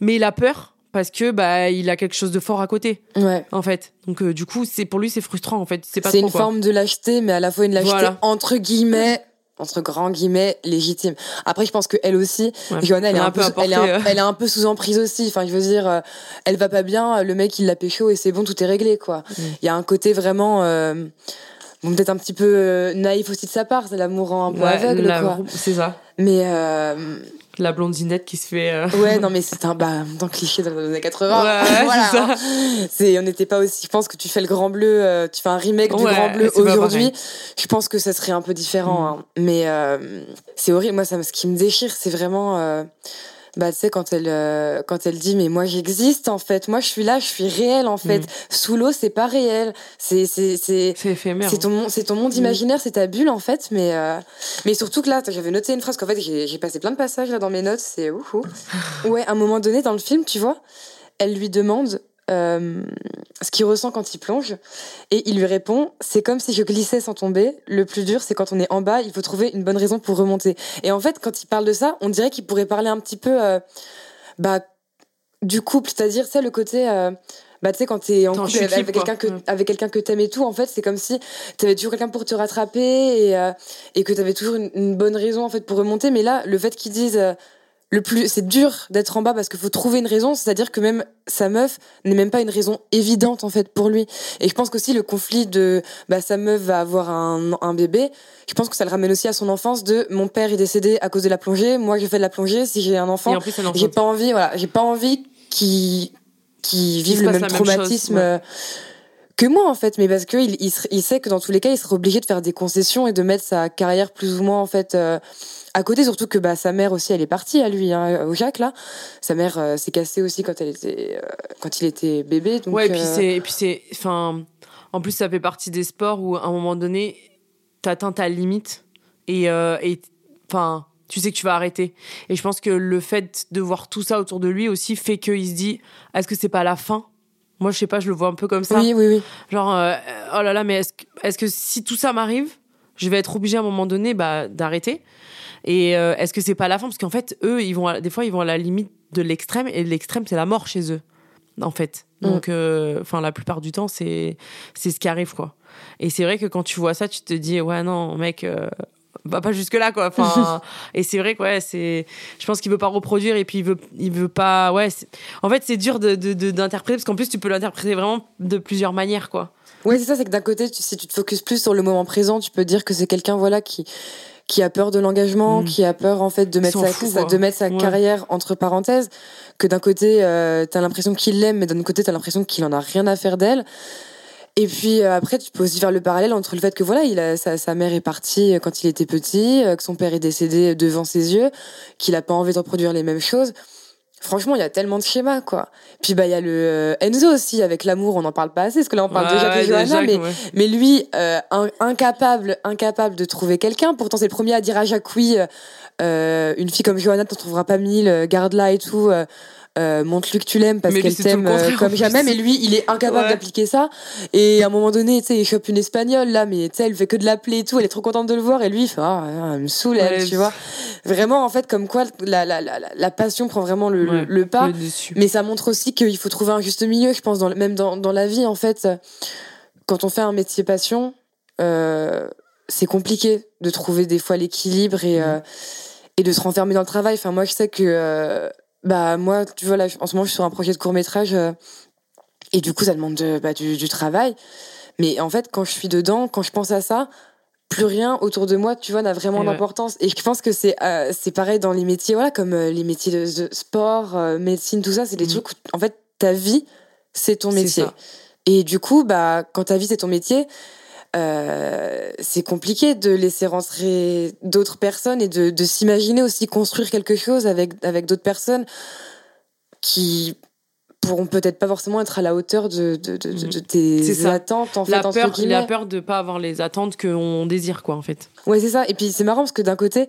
mais il a peur parce que bah il a quelque chose de fort à côté. Ouais. En fait. Donc euh, du coup, c'est pour lui c'est frustrant en fait, c'est pas C'est une quoi. forme de lâcheté, mais à la fois une lâcheté Voilà. entre guillemets, entre grands guillemets, légitime. Après, je pense que elle aussi, Ouais. Johanna, elle, Elle est a un peu, peu elle, est apporté, un, elle est un peu sous emprise aussi. Enfin, je veux dire, euh, elle va pas bien, le mec il l'a pécho et c'est bon, tout est réglé, quoi. Il Mm. y a un côté vraiment, euh, bon, peut-être un petit peu euh, naïf aussi de sa part, c'est l'amour un peu Ouais, aveugle. C'est ça. Mais euh, La blondinette qui se fait. euh, ouais, non, mais c'est un bah, dans le cliché dans les années 80. Ouais, voilà. c'est ça. hein. C'est, on n'était pas aussi. Je pense que tu fais le Grand Bleu, euh, tu fais un remake du Ouais, Grand Bleu aujourd'hui. Je pense que ça serait un peu différent. Mm. hein. Mais euh, c'est horrible. Moi, ça, ce qui me déchire, c'est vraiment. Bah, tu sais, quand elle, euh, quand elle dit, mais moi, j'existe, en fait. Moi, je suis là, je suis réelle, en fait. Mm. Sous l'eau, c'est pas réel. C'est, c'est, c'est, ton, mon- c'est ton monde Mm. imaginaire, c'est ta bulle, en fait. Mais, euh, mais surtout que là, j'avais noté une phrase qu'en fait, j'ai, passé plein de passages, là, dans mes notes. C'est ouf, ouf. Ouais, à un moment donné, dans le film, tu vois, elle lui demande, euh, ce qu'il ressent quand il plonge. Et il lui répond C'est comme si je glissais sans tomber. Le plus dur, c'est quand on est en bas, il faut trouver une bonne raison pour remonter. Et en fait, quand il parle de ça, on dirait qu'il pourrait parler un petit peu euh, bah, du couple, c'est-à-dire, c'est le côté. euh, bah, tu sais, quand t'es en couple avec, chute-libre, quelqu'un que, avec quelqu'un que t'aimes et tout, en fait, c'est comme si t'avais toujours quelqu'un pour te rattraper et, euh, et que t'avais toujours une, une bonne raison, en fait, pour remonter. Mais là, le fait qu'ils disent, le plus, c'est dur d'être en bas parce qu'il faut trouver une raison, c'est-à-dire que même sa meuf n'est même pas une raison évidente, en fait, pour lui. Et je pense qu'aussi le conflit de, bah, sa meuf va avoir un, un bébé, je pense que ça le ramène aussi à son enfance de, mon père est décédé à cause de la plongée, moi, je fais de la plongée, si j'ai un enfant, en j'ai pas envie, voilà, j'ai pas envie qu'ils qu'ils vivent le même chose, traumatisme ouais. Que moi en fait, mais parce que il, il, sait que dans tous les cas, il sera obligé de faire des concessions et de mettre sa carrière plus ou moins en fait euh, à côté. Surtout que bah sa mère aussi, elle est partie à lui, hein, au Jacques là. Sa mère euh, s'est cassée aussi quand elle était euh, quand il était bébé. Donc, ouais, et puis c'est, et puis c'est, enfin, en plus ça fait partie des sports où à un moment donné, t'atteins ta limite et, et, enfin, tu sais que tu vas arrêter. Et je pense que le fait de voir tout ça autour de lui aussi fait qu'il se dit, est-ce que c'est pas la fin Moi, je sais pas, je le vois un peu comme ça. oui, oui, oui. Genre, euh, oh là là, mais est-ce que, est-ce que si tout ça m'arrive, je vais être obligée à un moment donné bah, d'arrêter? Et euh, est-ce que c'est pas la fin? Parce qu'en fait, eux, ils vont à- des fois, ils vont à la limite de l'extrême, et l'extrême, c'est la mort chez eux, en fait. Mm. Donc, euh, enfin, la plupart du temps, c'est c'est ce qui arrive, quoi. Et c'est vrai que quand tu vois ça, tu te dis, ouais, non, mec. Va pas jusque là quoi enfin et c'est vrai que ouais c'est je pense qu'il veut pas reproduire et puis il veut il veut pas ouais en fait c'est dur de d'interpréter parce qu'en plus tu peux l'interpréter vraiment de plusieurs manières quoi Ouais, c'est ça, c'est que d'un côté, tu- si tu te focuses plus sur le moment présent, tu peux dire que c'est quelqu'un voilà qui qui a peur de l'engagement, Mm. qui a peur en fait de mettre sa, de mettre sa Ouais. carrière entre parenthèses, que d'un côté euh, t'as l'impression qu'il l'aime, mais d'un autre côté t'as l'impression qu'il en a rien à faire d'elle. Et puis euh, après, tu peux aussi faire le parallèle entre le fait que voilà, il a, sa, sa mère est partie euh, quand il était petit, euh, que son père est décédé devant ses yeux, qu'il a pas envie de reproduire les mêmes choses. Franchement, il y a tellement de schémas, quoi. Puis bah il y a le Enzo aussi avec l'amour, on n'en parle pas assez, parce que là on parle Ouais, déjà de Johanna, déjà, mais ouais. mais lui, euh, in- incapable, incapable de trouver quelqu'un. Pourtant, c'est le premier à dire à Jacques oui, euh, une fille comme Johanna, t'en trouveras pas mille, garde-la et tout. Euh, euh, montre-lui que tu l'aimes parce qu'elle t'aime euh, comme jamais. Mais lui, il est incapable Ouais. d'appliquer ça. Et à un moment donné, tu sais, il chope une espagnole là, mais tu sais, elle fait que de l'appeler et tout. Elle est trop contente de le voir et lui, il fait ah, elle me saoule, elle, Ouais, tu vois. Vraiment, en fait, comme quoi la, la, la, la- passion prend vraiment le, le- Ouais, le pas. Mais ça montre aussi qu'il faut trouver un juste milieu, je pense, dans, même dans, dans la vie, en fait. Quand on fait un métier passion, euh, c'est compliqué de trouver des fois l'équilibre et, euh, et de se renfermer dans le travail. Enfin, moi, je sais que, euh, bah, moi, tu vois, là, en ce moment, je suis sur un projet de court-métrage euh, et du coup, ça demande de- bah, du, du travail. Mais en fait, quand je suis dedans, quand je pense à ça, plus rien autour de moi, tu vois, n'a vraiment ouais. d'importance. Et je pense que c'est euh, c'est pareil dans les métiers, voilà, comme euh, les métiers de, de sport, médecine, tout ça, c'est des Mhm. trucs où, en fait, ta vie, c'est ton métier. Et du coup, bah, quand ta vie, c'est ton métier, euh, c'est compliqué de laisser rentrer d'autres personnes et de, de s'imaginer aussi construire quelque chose avec, avec d'autres personnes qui pourront peut-être pas forcément être à la hauteur de, de, de, de- de C'est tes attentes, en fait, la entre peur, la peur de pas avoir les attentes qu'on désire, quoi, en fait. Ouais, c'est ça. Et puis c'est marrant parce que d'un côté,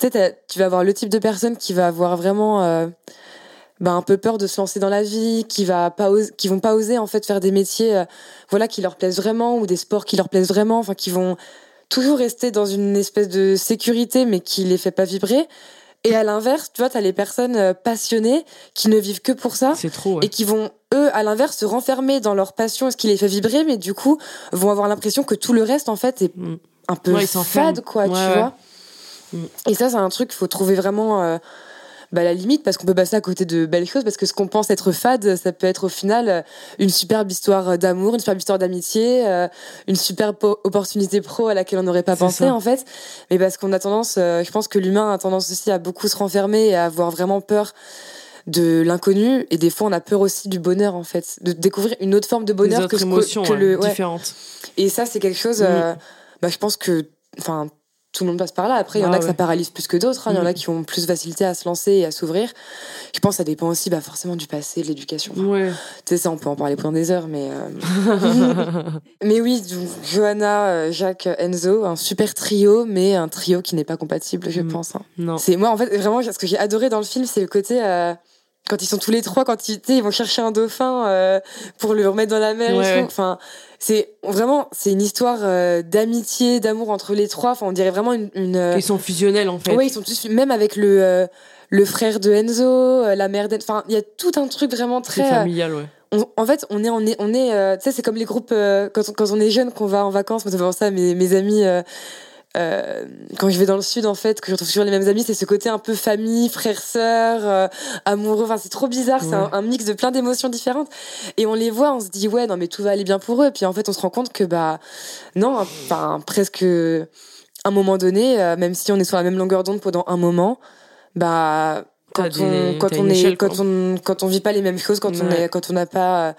tu vas avoir le type de personne qui va avoir vraiment euh, bah, un peu peur de se lancer dans la vie, qui va pas oser- qui vont pas oser en fait faire des métiers, euh, voilà, qui leur plaisent vraiment ou des sports qui leur plaisent vraiment, enfin qui vont toujours rester dans une espèce de sécurité mais qui les fait pas vibrer. Et à l'inverse, tu vois, t'as les personnes euh, passionnées qui ne vivent que pour ça. C'est trop, ouais. Et qui vont, eux, à l'inverse, se renfermer dans leur passion, ce qui les fait vibrer, mais du coup, vont avoir l'impression que tout le reste, en fait, est Mm. un peu Ouais, fade, quoi, Ouais, tu vois. Mm. Et ça, c'est un truc qu'il faut trouver vraiment euh, bah, la limite, parce qu'on peut passer à côté de belles choses, parce que ce qu'on pense être fade, ça peut être au final euh, une superbe histoire d'amour, une superbe histoire d'amitié, euh, une superbe po- opportunité pro à laquelle on n'aurait pas pensé, ça. en fait. Mais parce qu'on a tendance, euh, je pense que l'humain a tendance aussi à beaucoup se renfermer et à avoir vraiment peur de l'inconnu et des fois on a peur aussi du bonheur en fait de découvrir une autre forme de bonheur que, émotions que ouais, le ouais. différentes. Et ça, c'est quelque chose. Mm. euh, bah, je pense que, enfin, tout le monde passe par là. Après, il y en Ah a que ça paralyse plus que d'autres. hein. Il y en a Mm. qui ont plus de facilité à se lancer et à s'ouvrir. Je pense que ça dépend aussi, bah, forcément, du passé, de l'éducation. Enfin, Ouais. Tu sais, ça, on peut en parler pendant des heures, mais. euh, mais oui, donc, Johanna, euh, Jacques, Enzo, un super trio, mais un trio qui n'est pas compatible, je Mm. pense. hein. non. C'est moi, en fait, vraiment, ce que j'ai adoré dans le film, c'est le côté. euh, quand ils sont tous les trois, quand ils, ils vont chercher un dauphin euh, pour le remettre dans la mer Ouais. Enfin, c'est vraiment, c'est une histoire euh, d'amitié, d'amour entre les trois. Enfin, on dirait vraiment une. une euh, Ils sont fusionnels en fait. ouais, ils sont tous, même avec le euh, le frère de Enzo, la mère d'Enzo. Enfin, il y a tout un truc vraiment C'est très. familial, ouais. on- en fait, on est, on est, on est, tu sais, c'est comme les groupes quand, on, quand on est jeune, qu'on va en vacances. Moi, ça fait penser à mes, mes amis. Euh, quand je vais dans le sud, en fait, que je retrouve toujours les mêmes amis, c'est ce côté un peu famille, frère, sœur, euh, amoureux. Enfin, c'est trop bizarre. C'est un, mix de plein d'émotions différentes. Et on les voit, on se dit ouais, non, mais tout va aller bien pour eux. Et puis en fait, on se rend compte que bah non, enfin presque à un moment donné, euh, même si on est sur la même longueur d'onde pendant un moment, bah quand on des- quand on une est échelle, quand on quand on vit pas les mêmes choses, quand on est quand on n'a pas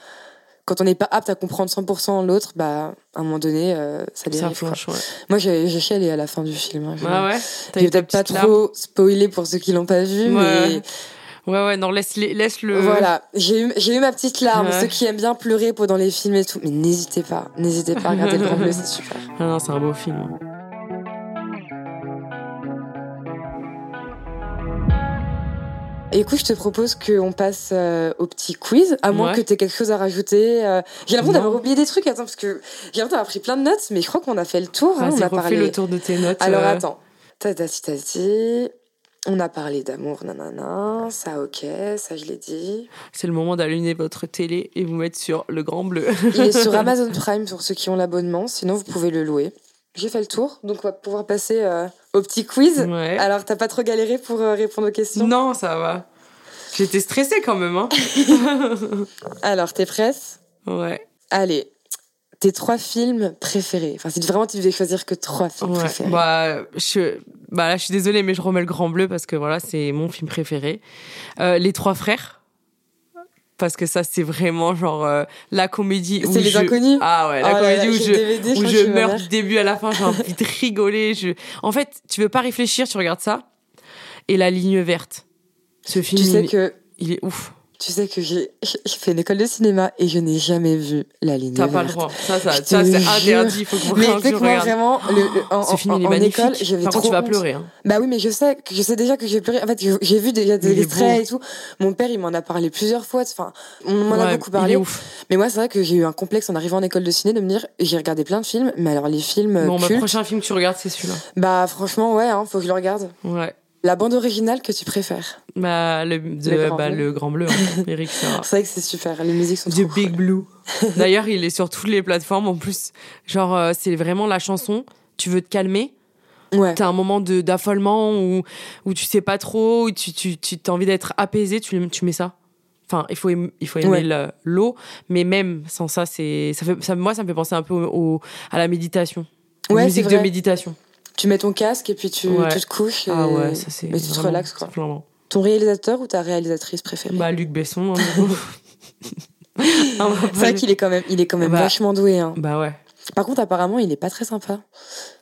quand on n'est pas apte à comprendre 100% l'autre, bah à un moment donné, euh, ça dérive. ouais. Moi, j'ai j'ai chialé à la fin du film. hein. Ah ouais? T'as peut-être pas larme trop spoiler pour ceux qui l'ont pas vu, Ouais. Ouais, ouais, non, laisse, laisse le. mais voilà, j'ai eu, j'ai eu ma petite larme. Ouais. Ceux qui aiment bien pleurer pendant les films et tout, mais n'hésitez pas, n'hésitez pas à regarder le Grand Bleu, c'est super. Ah non, c'est un beau film. Et écoute, je te propose qu'on passe euh, au petit quiz, à moins Ouais. que tu aies quelque chose à rajouter. euh. J'ai l'impression d'avoir oublié des trucs, attends, parce que j'ai l'impression d'avoir pris plein de notes, mais je crois qu'on a fait le tour. hein, on a parlé. le tour de tes notes. Alors euh, attends, tati tati. On a parlé d'amour, nanana, ça ok, ça je l'ai dit. C'est le moment d'allumer votre télé et vous mettre sur le grand bleu. Il est sur Amazon Prime pour ceux qui ont l'abonnement, sinon vous pouvez le louer. J'ai fait le tour, donc on va pouvoir passer euh, au petit quiz. Ouais. Alors t'as pas trop galéré pour euh, répondre aux questions? Non, ça va. J'étais stressée quand même, hein. Alors t'es prête Ouais. Allez, tes trois films préférés. Enfin, si vraiment tu devais choisir que trois films ouais. préférés. Bah, je... bah là, je suis désolée, mais je remets le grand bleu parce que voilà, c'est mon film préféré. Euh, les trois frères. Parce que ça, c'est vraiment genre euh, la comédie. où C'est Les je- Inconnus? Ah ouais, la Oh là là, comédie où je, DVD, où meurs du début à la fin, j'ai envie de rigoler. Je... En fait, tu veux pas réfléchir, tu regardes ça. Et la ligne verte. Ce film, Tu sais il, que il est ouf. Tu sais que j'ai j'ai fait une école de cinéma et je n'ai jamais vu la ligne T'as pas le droit. Ça, ça, ça c'est interdit. Il faut que Mais moi vraiment le, le- en, Ce film, en- en école, j'avais Par contre, trop tu vas honte. pleurer. Hein. Bah oui, mais je sais que je sais déjà que je vais pleurer. En fait, j'ai vu déjà des extraits et tout. Mon père, il m'en a parlé plusieurs fois. Enfin, on m'en a beaucoup Il parlé. est ouf. Mais moi, c'est vrai que j'ai eu un complexe en arrivant en école de ciné de me dire, j'ai regardé plein de films, mais alors les films euh, Bon, bah, cultes, prochain film que tu regardes, c'est celui-là. bah franchement, ouais, hein, faut que je le regarde. Ouais. La bande originale que tu préfères. Bah, le, de- bah, Bleu. le grand bleu, hein. Eric Serra. C'est vrai que c'est super. Les musiques sont The trop Big cool. Blue. D'ailleurs, il est sur toutes les plateformes. En plus, genre, euh, c'est vraiment la chanson. Tu veux te calmer. Ouais. T'as un moment de d'affolement où, où tu sais pas trop, où tu, tu, tu as envie d'être apaisé, tu, tu mets ça. Enfin, il faut aimer, il faut aimer Ouais. le- l'eau, mais même sans ça, c'est ça fait ça, moi ça me fait penser un peu au, au- à la méditation, Ouais, musique de méditation. Tu mets ton casque et puis tu, Ouais. tu te couches. Et, Ah ouais, ça c'est. et tu te relaxes, quoi. vraiment- Ton réalisateur ou ta réalisatrice préférée? Bah Luc Besson. hein. Ah, va C'est vrai qu'il est quand même, il est quand même Bah. vachement doué. Hein. Bah ouais. Par contre, apparemment, il est pas très sympa.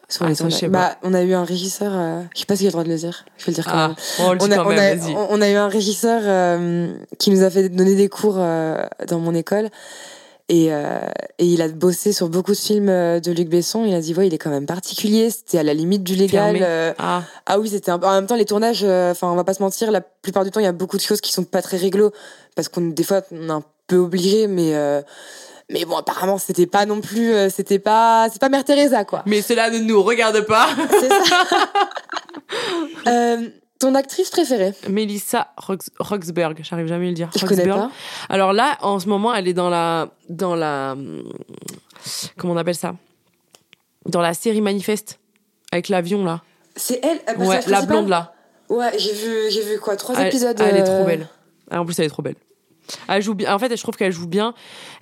Sur Ah, les ça, je sais bah, on a eu un régisseur. euh, je sais pas si j'ai le droit de le dire. Je vais le dire quand Ah, même. on le dit On a, quand on, même, a, vas-y. on- on a eu un régisseur euh, qui nous a fait donner des cours euh, dans mon école. Et, euh, et il a bossé sur beaucoup de films euh, de Luc Besson. Il a dit, ouais, il est quand même particulier. C'était à la limite du légal. Euh, Ah, ah oui, c'était un... en même temps les tournages. euh, Enfin, on va pas se mentir. La plupart du temps, il y a beaucoup de choses qui sont pas très réglo parce qu'on des fois on est un peu obligé, mais euh, mais bon, apparemment, c'était pas non plus. euh, c'était pas. C'est pas Mère Teresa, quoi. mais cela ne nous regarde pas. C'est ça. Ton actrice préférée Melissa Rox- Roxburgh, j'arrive jamais à le dire. Je connais pas. Alors là, en ce moment, elle est dans la, dans la, comment on appelle ça? Dans la série Manifeste avec l'avion là. C'est elle, Ouais, personnage la blonde là. Ouais, j'ai vu, j'ai vu quoi Trois Elle, épisodes. elle est euh, trop belle. Ah, en plus, elle est trop belle. Elle joue bien. En fait, je trouve qu'elle joue bien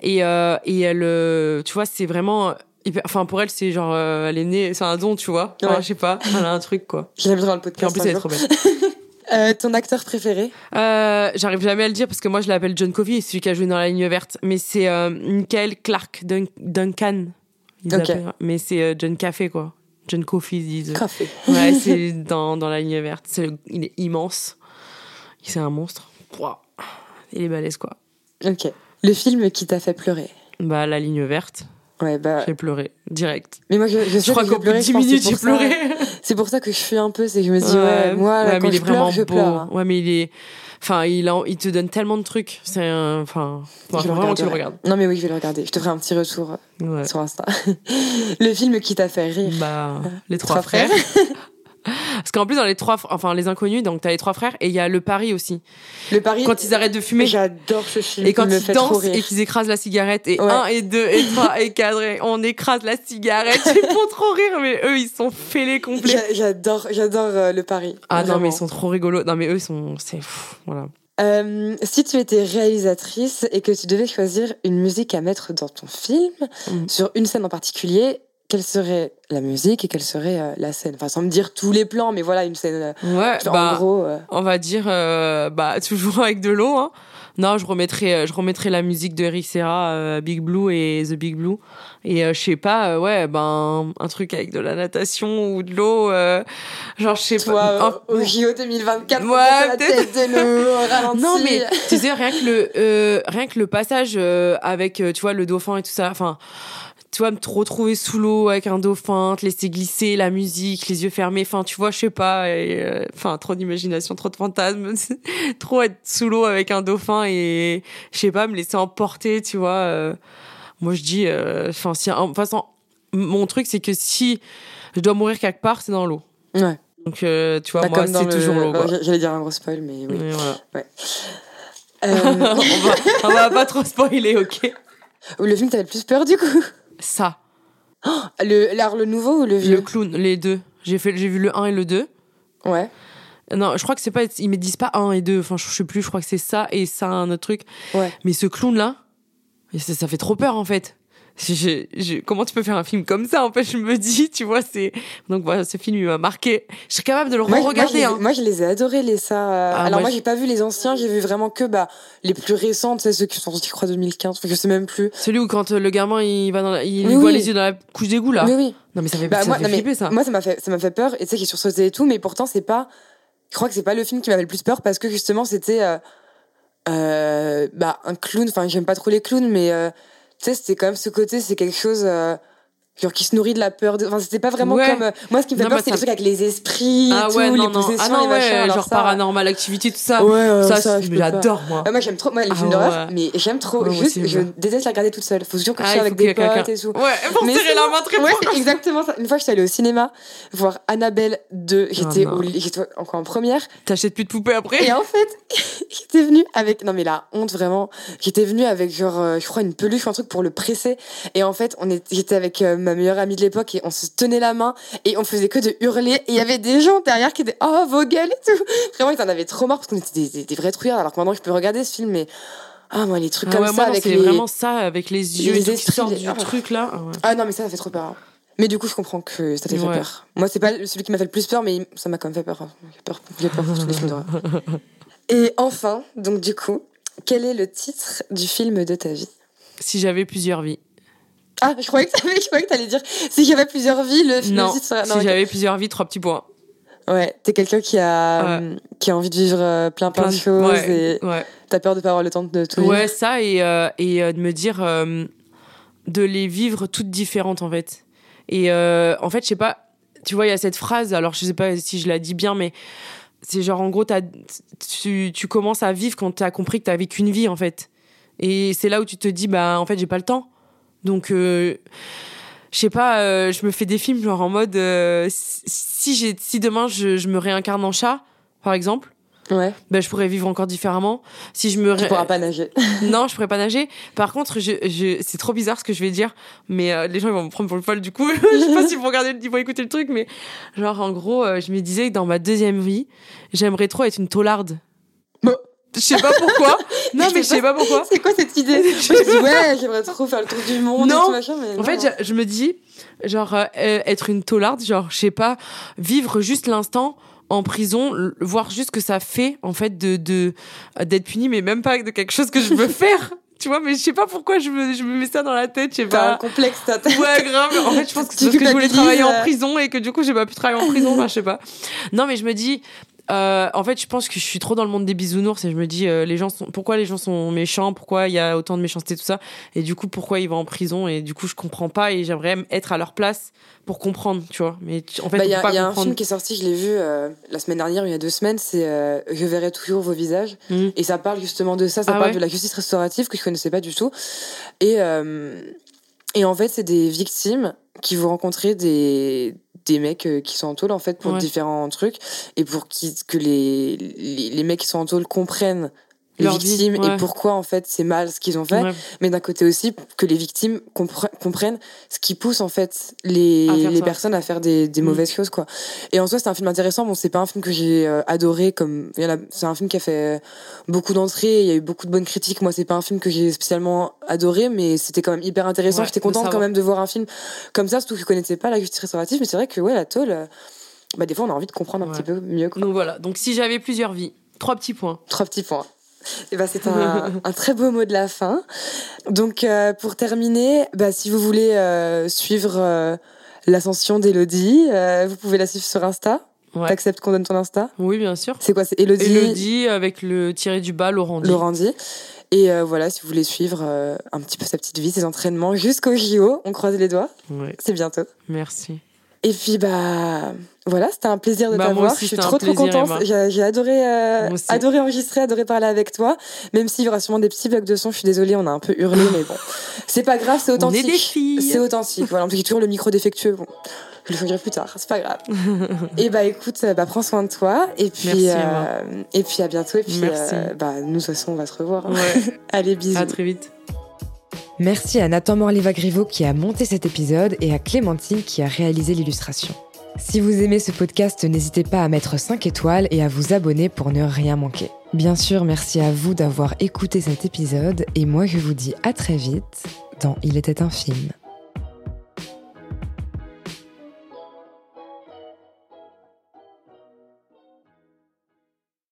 et euh, et elle, euh, tu vois, c'est vraiment. Hyper- Enfin, pour elle, c'est genre, euh, elle est née, c'est un don, tu vois. Enfin, Ouais. je sais pas, elle a un truc quoi. L'impression dans le Puis en podcast. plus, elle est trop belle. Euh, ton acteur préféré Euh, J'arrive jamais à le dire parce que moi je l'appelle John c'est celui qui a joué dans la ligne verte. Mais c'est euh, Michael Clark Dun- Duncan. Ils. Mais c'est John Café quoi. John Coffey ils disent. Café. Ouais, c'est dans, dans la ligne verte. C'est, il est immense. C'est un monstre. Il est balèze quoi. Ok. Le film qui t'a fait pleurer? Bah la ligne verte, Ouais, bah. j'ai pleuré direct. Mais moi, je, je sais Je crois qu'au bout de pleuré, 10 je pense que minutes j'ai pleuré. C'est pour ça que je fuis un peu, c'est que je me dis, ouais, moi, là, ouais, quand mais il je est vraiment pleure, je beau. pleure. hein. Ouais, mais il est. Enfin, il, il te donne tellement de trucs. C'est un. Enfin, Je vraiment tu le regardes. Non, mais oui, je vais le regarder. Je te ferai un petit retour euh, Ouais. sur Insta. le film qui t'a fait rire. Bah, les Trois trois, frères. Parce qu'en plus, dans les trois, enfin, les inconnus, donc t'as les trois frères et il y a le pari aussi. Le pari. Quand ils arrêtent de fumer. J'adore ce film. Et quand ils dansent et qu'ils écrasent la cigarette, et Ouais. un, et deux, et trois, et quatre, et on écrase la cigarette, ils font trop rire, mais eux, ils sont fêlés complets. J'a- J'adore, j'adore euh, le pari. Ah non, mais ils sont trop rigolos. Non, mais eux, ils sont, c'est, voilà. Euh, si tu étais réalisatrice et que tu devais choisir une musique à mettre dans ton film, Mm. sur une scène en particulier, quelle serait la musique et quelle serait euh, la scène? Enfin, sans me dire tous les plans, mais voilà, une scène. euh, Ouais, en bah, gros. euh, on va dire, euh, bah, toujours avec de l'eau, hein. Non, je remettrai, je remettrai la musique de Eric Serra, Big Blue et The Big Blue. Et je sais pas, ouais, ben, un truc avec de la natation ou de l'eau, genre, je sais pas. un- au JO 2024, Ouais, on la tête au ralenti. Non mais tu sais rien que le euh, rien que le passage euh, avec tu vois le dauphin et tout ça enfin tu vois me retrouver sous l'eau avec un dauphin te laisser glisser la musique les yeux fermés enfin tu vois je sais pas et, euh, enfin trop d'imagination trop de fantasmes trop être sous l'eau avec un dauphin et je sais pas me laisser emporter tu vois euh, moi je dis euh, enfin si en façon mon truc c'est que si je dois mourir quelque part c'est dans l'eau Ouais. donc euh, tu vois Bah, moi c'est le- toujours l'eau. Ouais, J'allais dire un gros spoil, mais oui. Et voilà. Euh, on, va, on va pas trop spoiler, ok le film t'avais le plus peur du coup Ça, le, l'art le nouveau ou le vieux? le clown, les deux. J'ai fait, j'ai vu le 1 et le 2. Ouais. Non, je crois que c'est pas, ils me disent pas 1 et 2. Enfin, je sais plus, je crois que c'est ça et ça, un autre truc. Ouais. Mais ce clown-là, et ça, ça fait trop peur, en fait. Je- je- comment tu peux faire un film comme ça En fait, je me dis, tu vois, c'est. Donc voilà, ce film, il m'a marqué. Je suis capable de le Moi, je- regarder. moi, je, hein. les- moi, je les ai adorés, les ça. euh, Ah, Alors, moi, j'ai pas vu les anciens, j'ai vu vraiment que bah, les plus récents, tu sais, ceux qui sont sortis, je crois, 2015. Enfin, je sais même plus. Celui où quand euh, le gamin, il va dans la- il Oui, voit oui. les yeux dans la couche d'égout, là. Oui, oui. Non, mais ça fait, Bah, ça moi, fait non, mais ça. moi, ça m'a fait, ça m'a fait peur. Et tu sais, qui est sursauté et tout, mais pourtant, c'est pas. Je crois que c'est pas le film qui m'avait le plus peur parce que justement, c'était. euh, euh, bah, un clown. Enfin, j'aime pas trop les clowns, mais. Euh, tu sais, c'était quand même ce côté, c'est quelque chose. Genre qui se nourrit de la peur. de- Enfin, c'était pas vraiment Ouais. comme. euh, Moi, ce qui me fait Non, peur, bah, c'est les trucs avec les esprits, ah et tout, ouais, les non, possessions, Ah non, les machins. ouais, alors genre ça- paranormal activity, tout ça. Ouais, ça, ça, je j'adore, moi. Ah, moi j'aime trop moi les Ah films d'horreur mais j'aime trop juste je déteste les regarder toute seule faut toujours que je Ah, sois avec des potes et tout Ouais, pour serrer la main très fort. exactement ça une fois j'étais allée au cinéma voir Annabelle 2 j'étais encore en première T'achètes plus de poupées après? Et en fait j'étais venue avec non mais la honte vraiment j'étais venue avec genre euh, je crois une peluche un truc pour le presser et en fait on j'étais avec euh, ma meilleure amie de l'époque et on se tenait la main et on faisait que de hurler et il y avait des gens derrière qui étaient oh vos gueules et tout vraiment ils en avaient trop marre parce qu'on était des, des, des vrais trouillards alors que maintenant je peux regarder ce film mais ah moi les trucs Ah comme ouais, ça moi, avec les vraiment ça, avec les yeux les esprits, du ah. truc là. Ah ouais. ah non mais ça ça fait trop peur hein. mais du coup je comprends que ça t'a fait Ouais. peur moi c'est pas celui qui m'a fait le plus peur mais ça m'a quand même fait peur hein. j'ai peur j'ai peur pour tous les films d'horreur et enfin donc du coup quel est le titre du film de ta vie? Si j'avais plusieurs vies. Ah, je croyais que t'avais, que t'allais dire si j'avais plusieurs vies, le film Non, aussi serait- si j'avais plusieurs vies, trois petits points. Ouais, t'es quelqu'un qui a, Ouais. euh, qui a envie de vivre euh, plein plein de choses ouais, et ouais. t'as peur de pas avoir le temps de tout vivre. Ouais, ça et, euh, et euh, de me dire euh, de les vivre toutes différentes en fait. Et en fait, je sais pas, tu vois, il y a cette phrase, alors je sais pas si je la dis bien, mais c'est genre en gros, tu, tu commences à vivre quand t'as compris que t'as vécu une vie en fait. Et c'est là où tu te dis, bah en fait, j'ai pas le temps. Donc, euh, je sais pas, euh, je me fais des films genre en mode, euh, si, j'ai, si demain je, je me réincarne en chat, par exemple, Ouais. ben je pourrais vivre encore différemment. Si je me Tu pourras pas nager. non, je pourrais pas nager. Par contre, je, je, c'est trop bizarre ce que je vais dire, mais euh, les gens ils vont me prendre pour le folle du coup. je sais pas s'ils vont regarder, ils vont écouter le truc, mais genre en gros, euh, je me disais que dans ma deuxième vie, j'aimerais trop être une taularde. Je sais pas pourquoi. non, mais je sais pas pourquoi. C'est quoi cette idée? Je dis ouais, j'aimerais trop faire le tour du monde Non. et tout machin, mais En non. fait, je, je me dis, genre, euh, être une taularde, genre, je sais pas, vivre juste l'instant en prison, voir juste ce que ça fait, en fait, de, de, d'être puni, mais même pas de quelque chose que je veux faire. Tu vois, mais je sais pas pourquoi je me, je me mets ça dans la tête, je sais t'as un pas. complexe, t'as t'as- Ouais, grave. En fait, je pense que c'est parce que je voulais travailler en euh. prison et que du coup, j'ai pas pu travailler en prison. Enfin, je sais pas. Non, mais je me dis, euh, en fait, je pense que je suis trop dans le monde des bisounours et je me dis, euh, les gens sont, pourquoi les gens sont méchants, pourquoi il y a autant de méchanceté, tout ça, et du coup, pourquoi ils vont en prison? Et du coup, je comprends pas et j'aimerais être à leur place pour comprendre, tu vois. Mais en fait, Bah, Il y a, pas il y a un film qui est sorti, je l'ai vu euh, la semaine dernière, il y a deux semaines, c'est euh, Je verrai toujours vos visages. Mhm. Et ça parle justement de ça, ça Ah parle ouais? de la justice restaurative que je connaissais pas du tout. Et, euh, et en fait, c'est des victimes qui vont rencontrer des, des mecs euh, qui sont en tôle en fait pour Ouais. différents trucs et pour qui, que les, les, les mecs qui sont en tôle comprennent les vie, victimes ouais. et pourquoi en fait c'est mal ce qu'ils ont fait Ouais. mais d'un côté aussi que les victimes compre- comprennent ce qui pousse en fait les, les ça. personnes à faire des, des Mm. mauvaises choses quoi et en soi c'est un film intéressant bon c'est pas un film que j'ai euh, adoré comme c'est un film qui a fait beaucoup d'entrées il y a eu beaucoup de bonnes critiques moi c'est pas un film que j'ai spécialement adoré mais c'était quand même hyper intéressant Ouais, j'étais contente quand même de voir un film comme ça surtout que je connaissais pas la justice restaurative mais c'est vrai que ouais la tôle euh, bah des fois on a envie de comprendre un petit peu mieux quoi. Donc voilà. Donc si j'avais plusieurs vies, trois petits points. Trois petits points. Et bah, c'est un, un très beau mot de la fin. Donc, euh, pour terminer, bah, si vous voulez euh, suivre euh, l'ascension d'Elodie, vous pouvez la suivre sur Insta. Ouais. T'acceptes qu'on donne ton Insta? Oui, bien sûr. C'est quoi C'est Elodie, Elodie avec le tiré du bas, Laurent. dit. Laurenti. Et voilà, si vous voulez suivre un petit peu sa petite vie, ses entraînements jusqu'au JO, on croise les doigts. Ouais. C'est bientôt. Merci. Et puis bah voilà, c'était un plaisir de Bah, t'avoir. Je suis trop trop contente. J'ai j'ai adoré euh, adoré enregistrer, adoré parler avec toi. Même s'il y aura sûrement des petits bugs de son, je suis désolée, on a un peu hurlé, mais bon, c'est pas grave, c'est authentique. C'est authentique. Voilà, on me dit toujours le micro défectueux. Bon, je le changerai plus tard, c'est pas grave. et bah écoute, bah prends soin de toi et puis Merci, euh, et puis à bientôt et puis Merci. euh, bah nous de toute façon on va se revoir. Ouais. Allez bisous. à très vite. Merci à Nathan Morliva-Griveau qui a monté cet épisode et à Clémentine qui a réalisé l'illustration. Si vous aimez ce podcast, n'hésitez pas à mettre 5 étoiles et à vous abonner pour ne rien manquer. Bien sûr, merci à vous d'avoir écouté cet épisode et moi je vous dis à très vite dans Il était un film.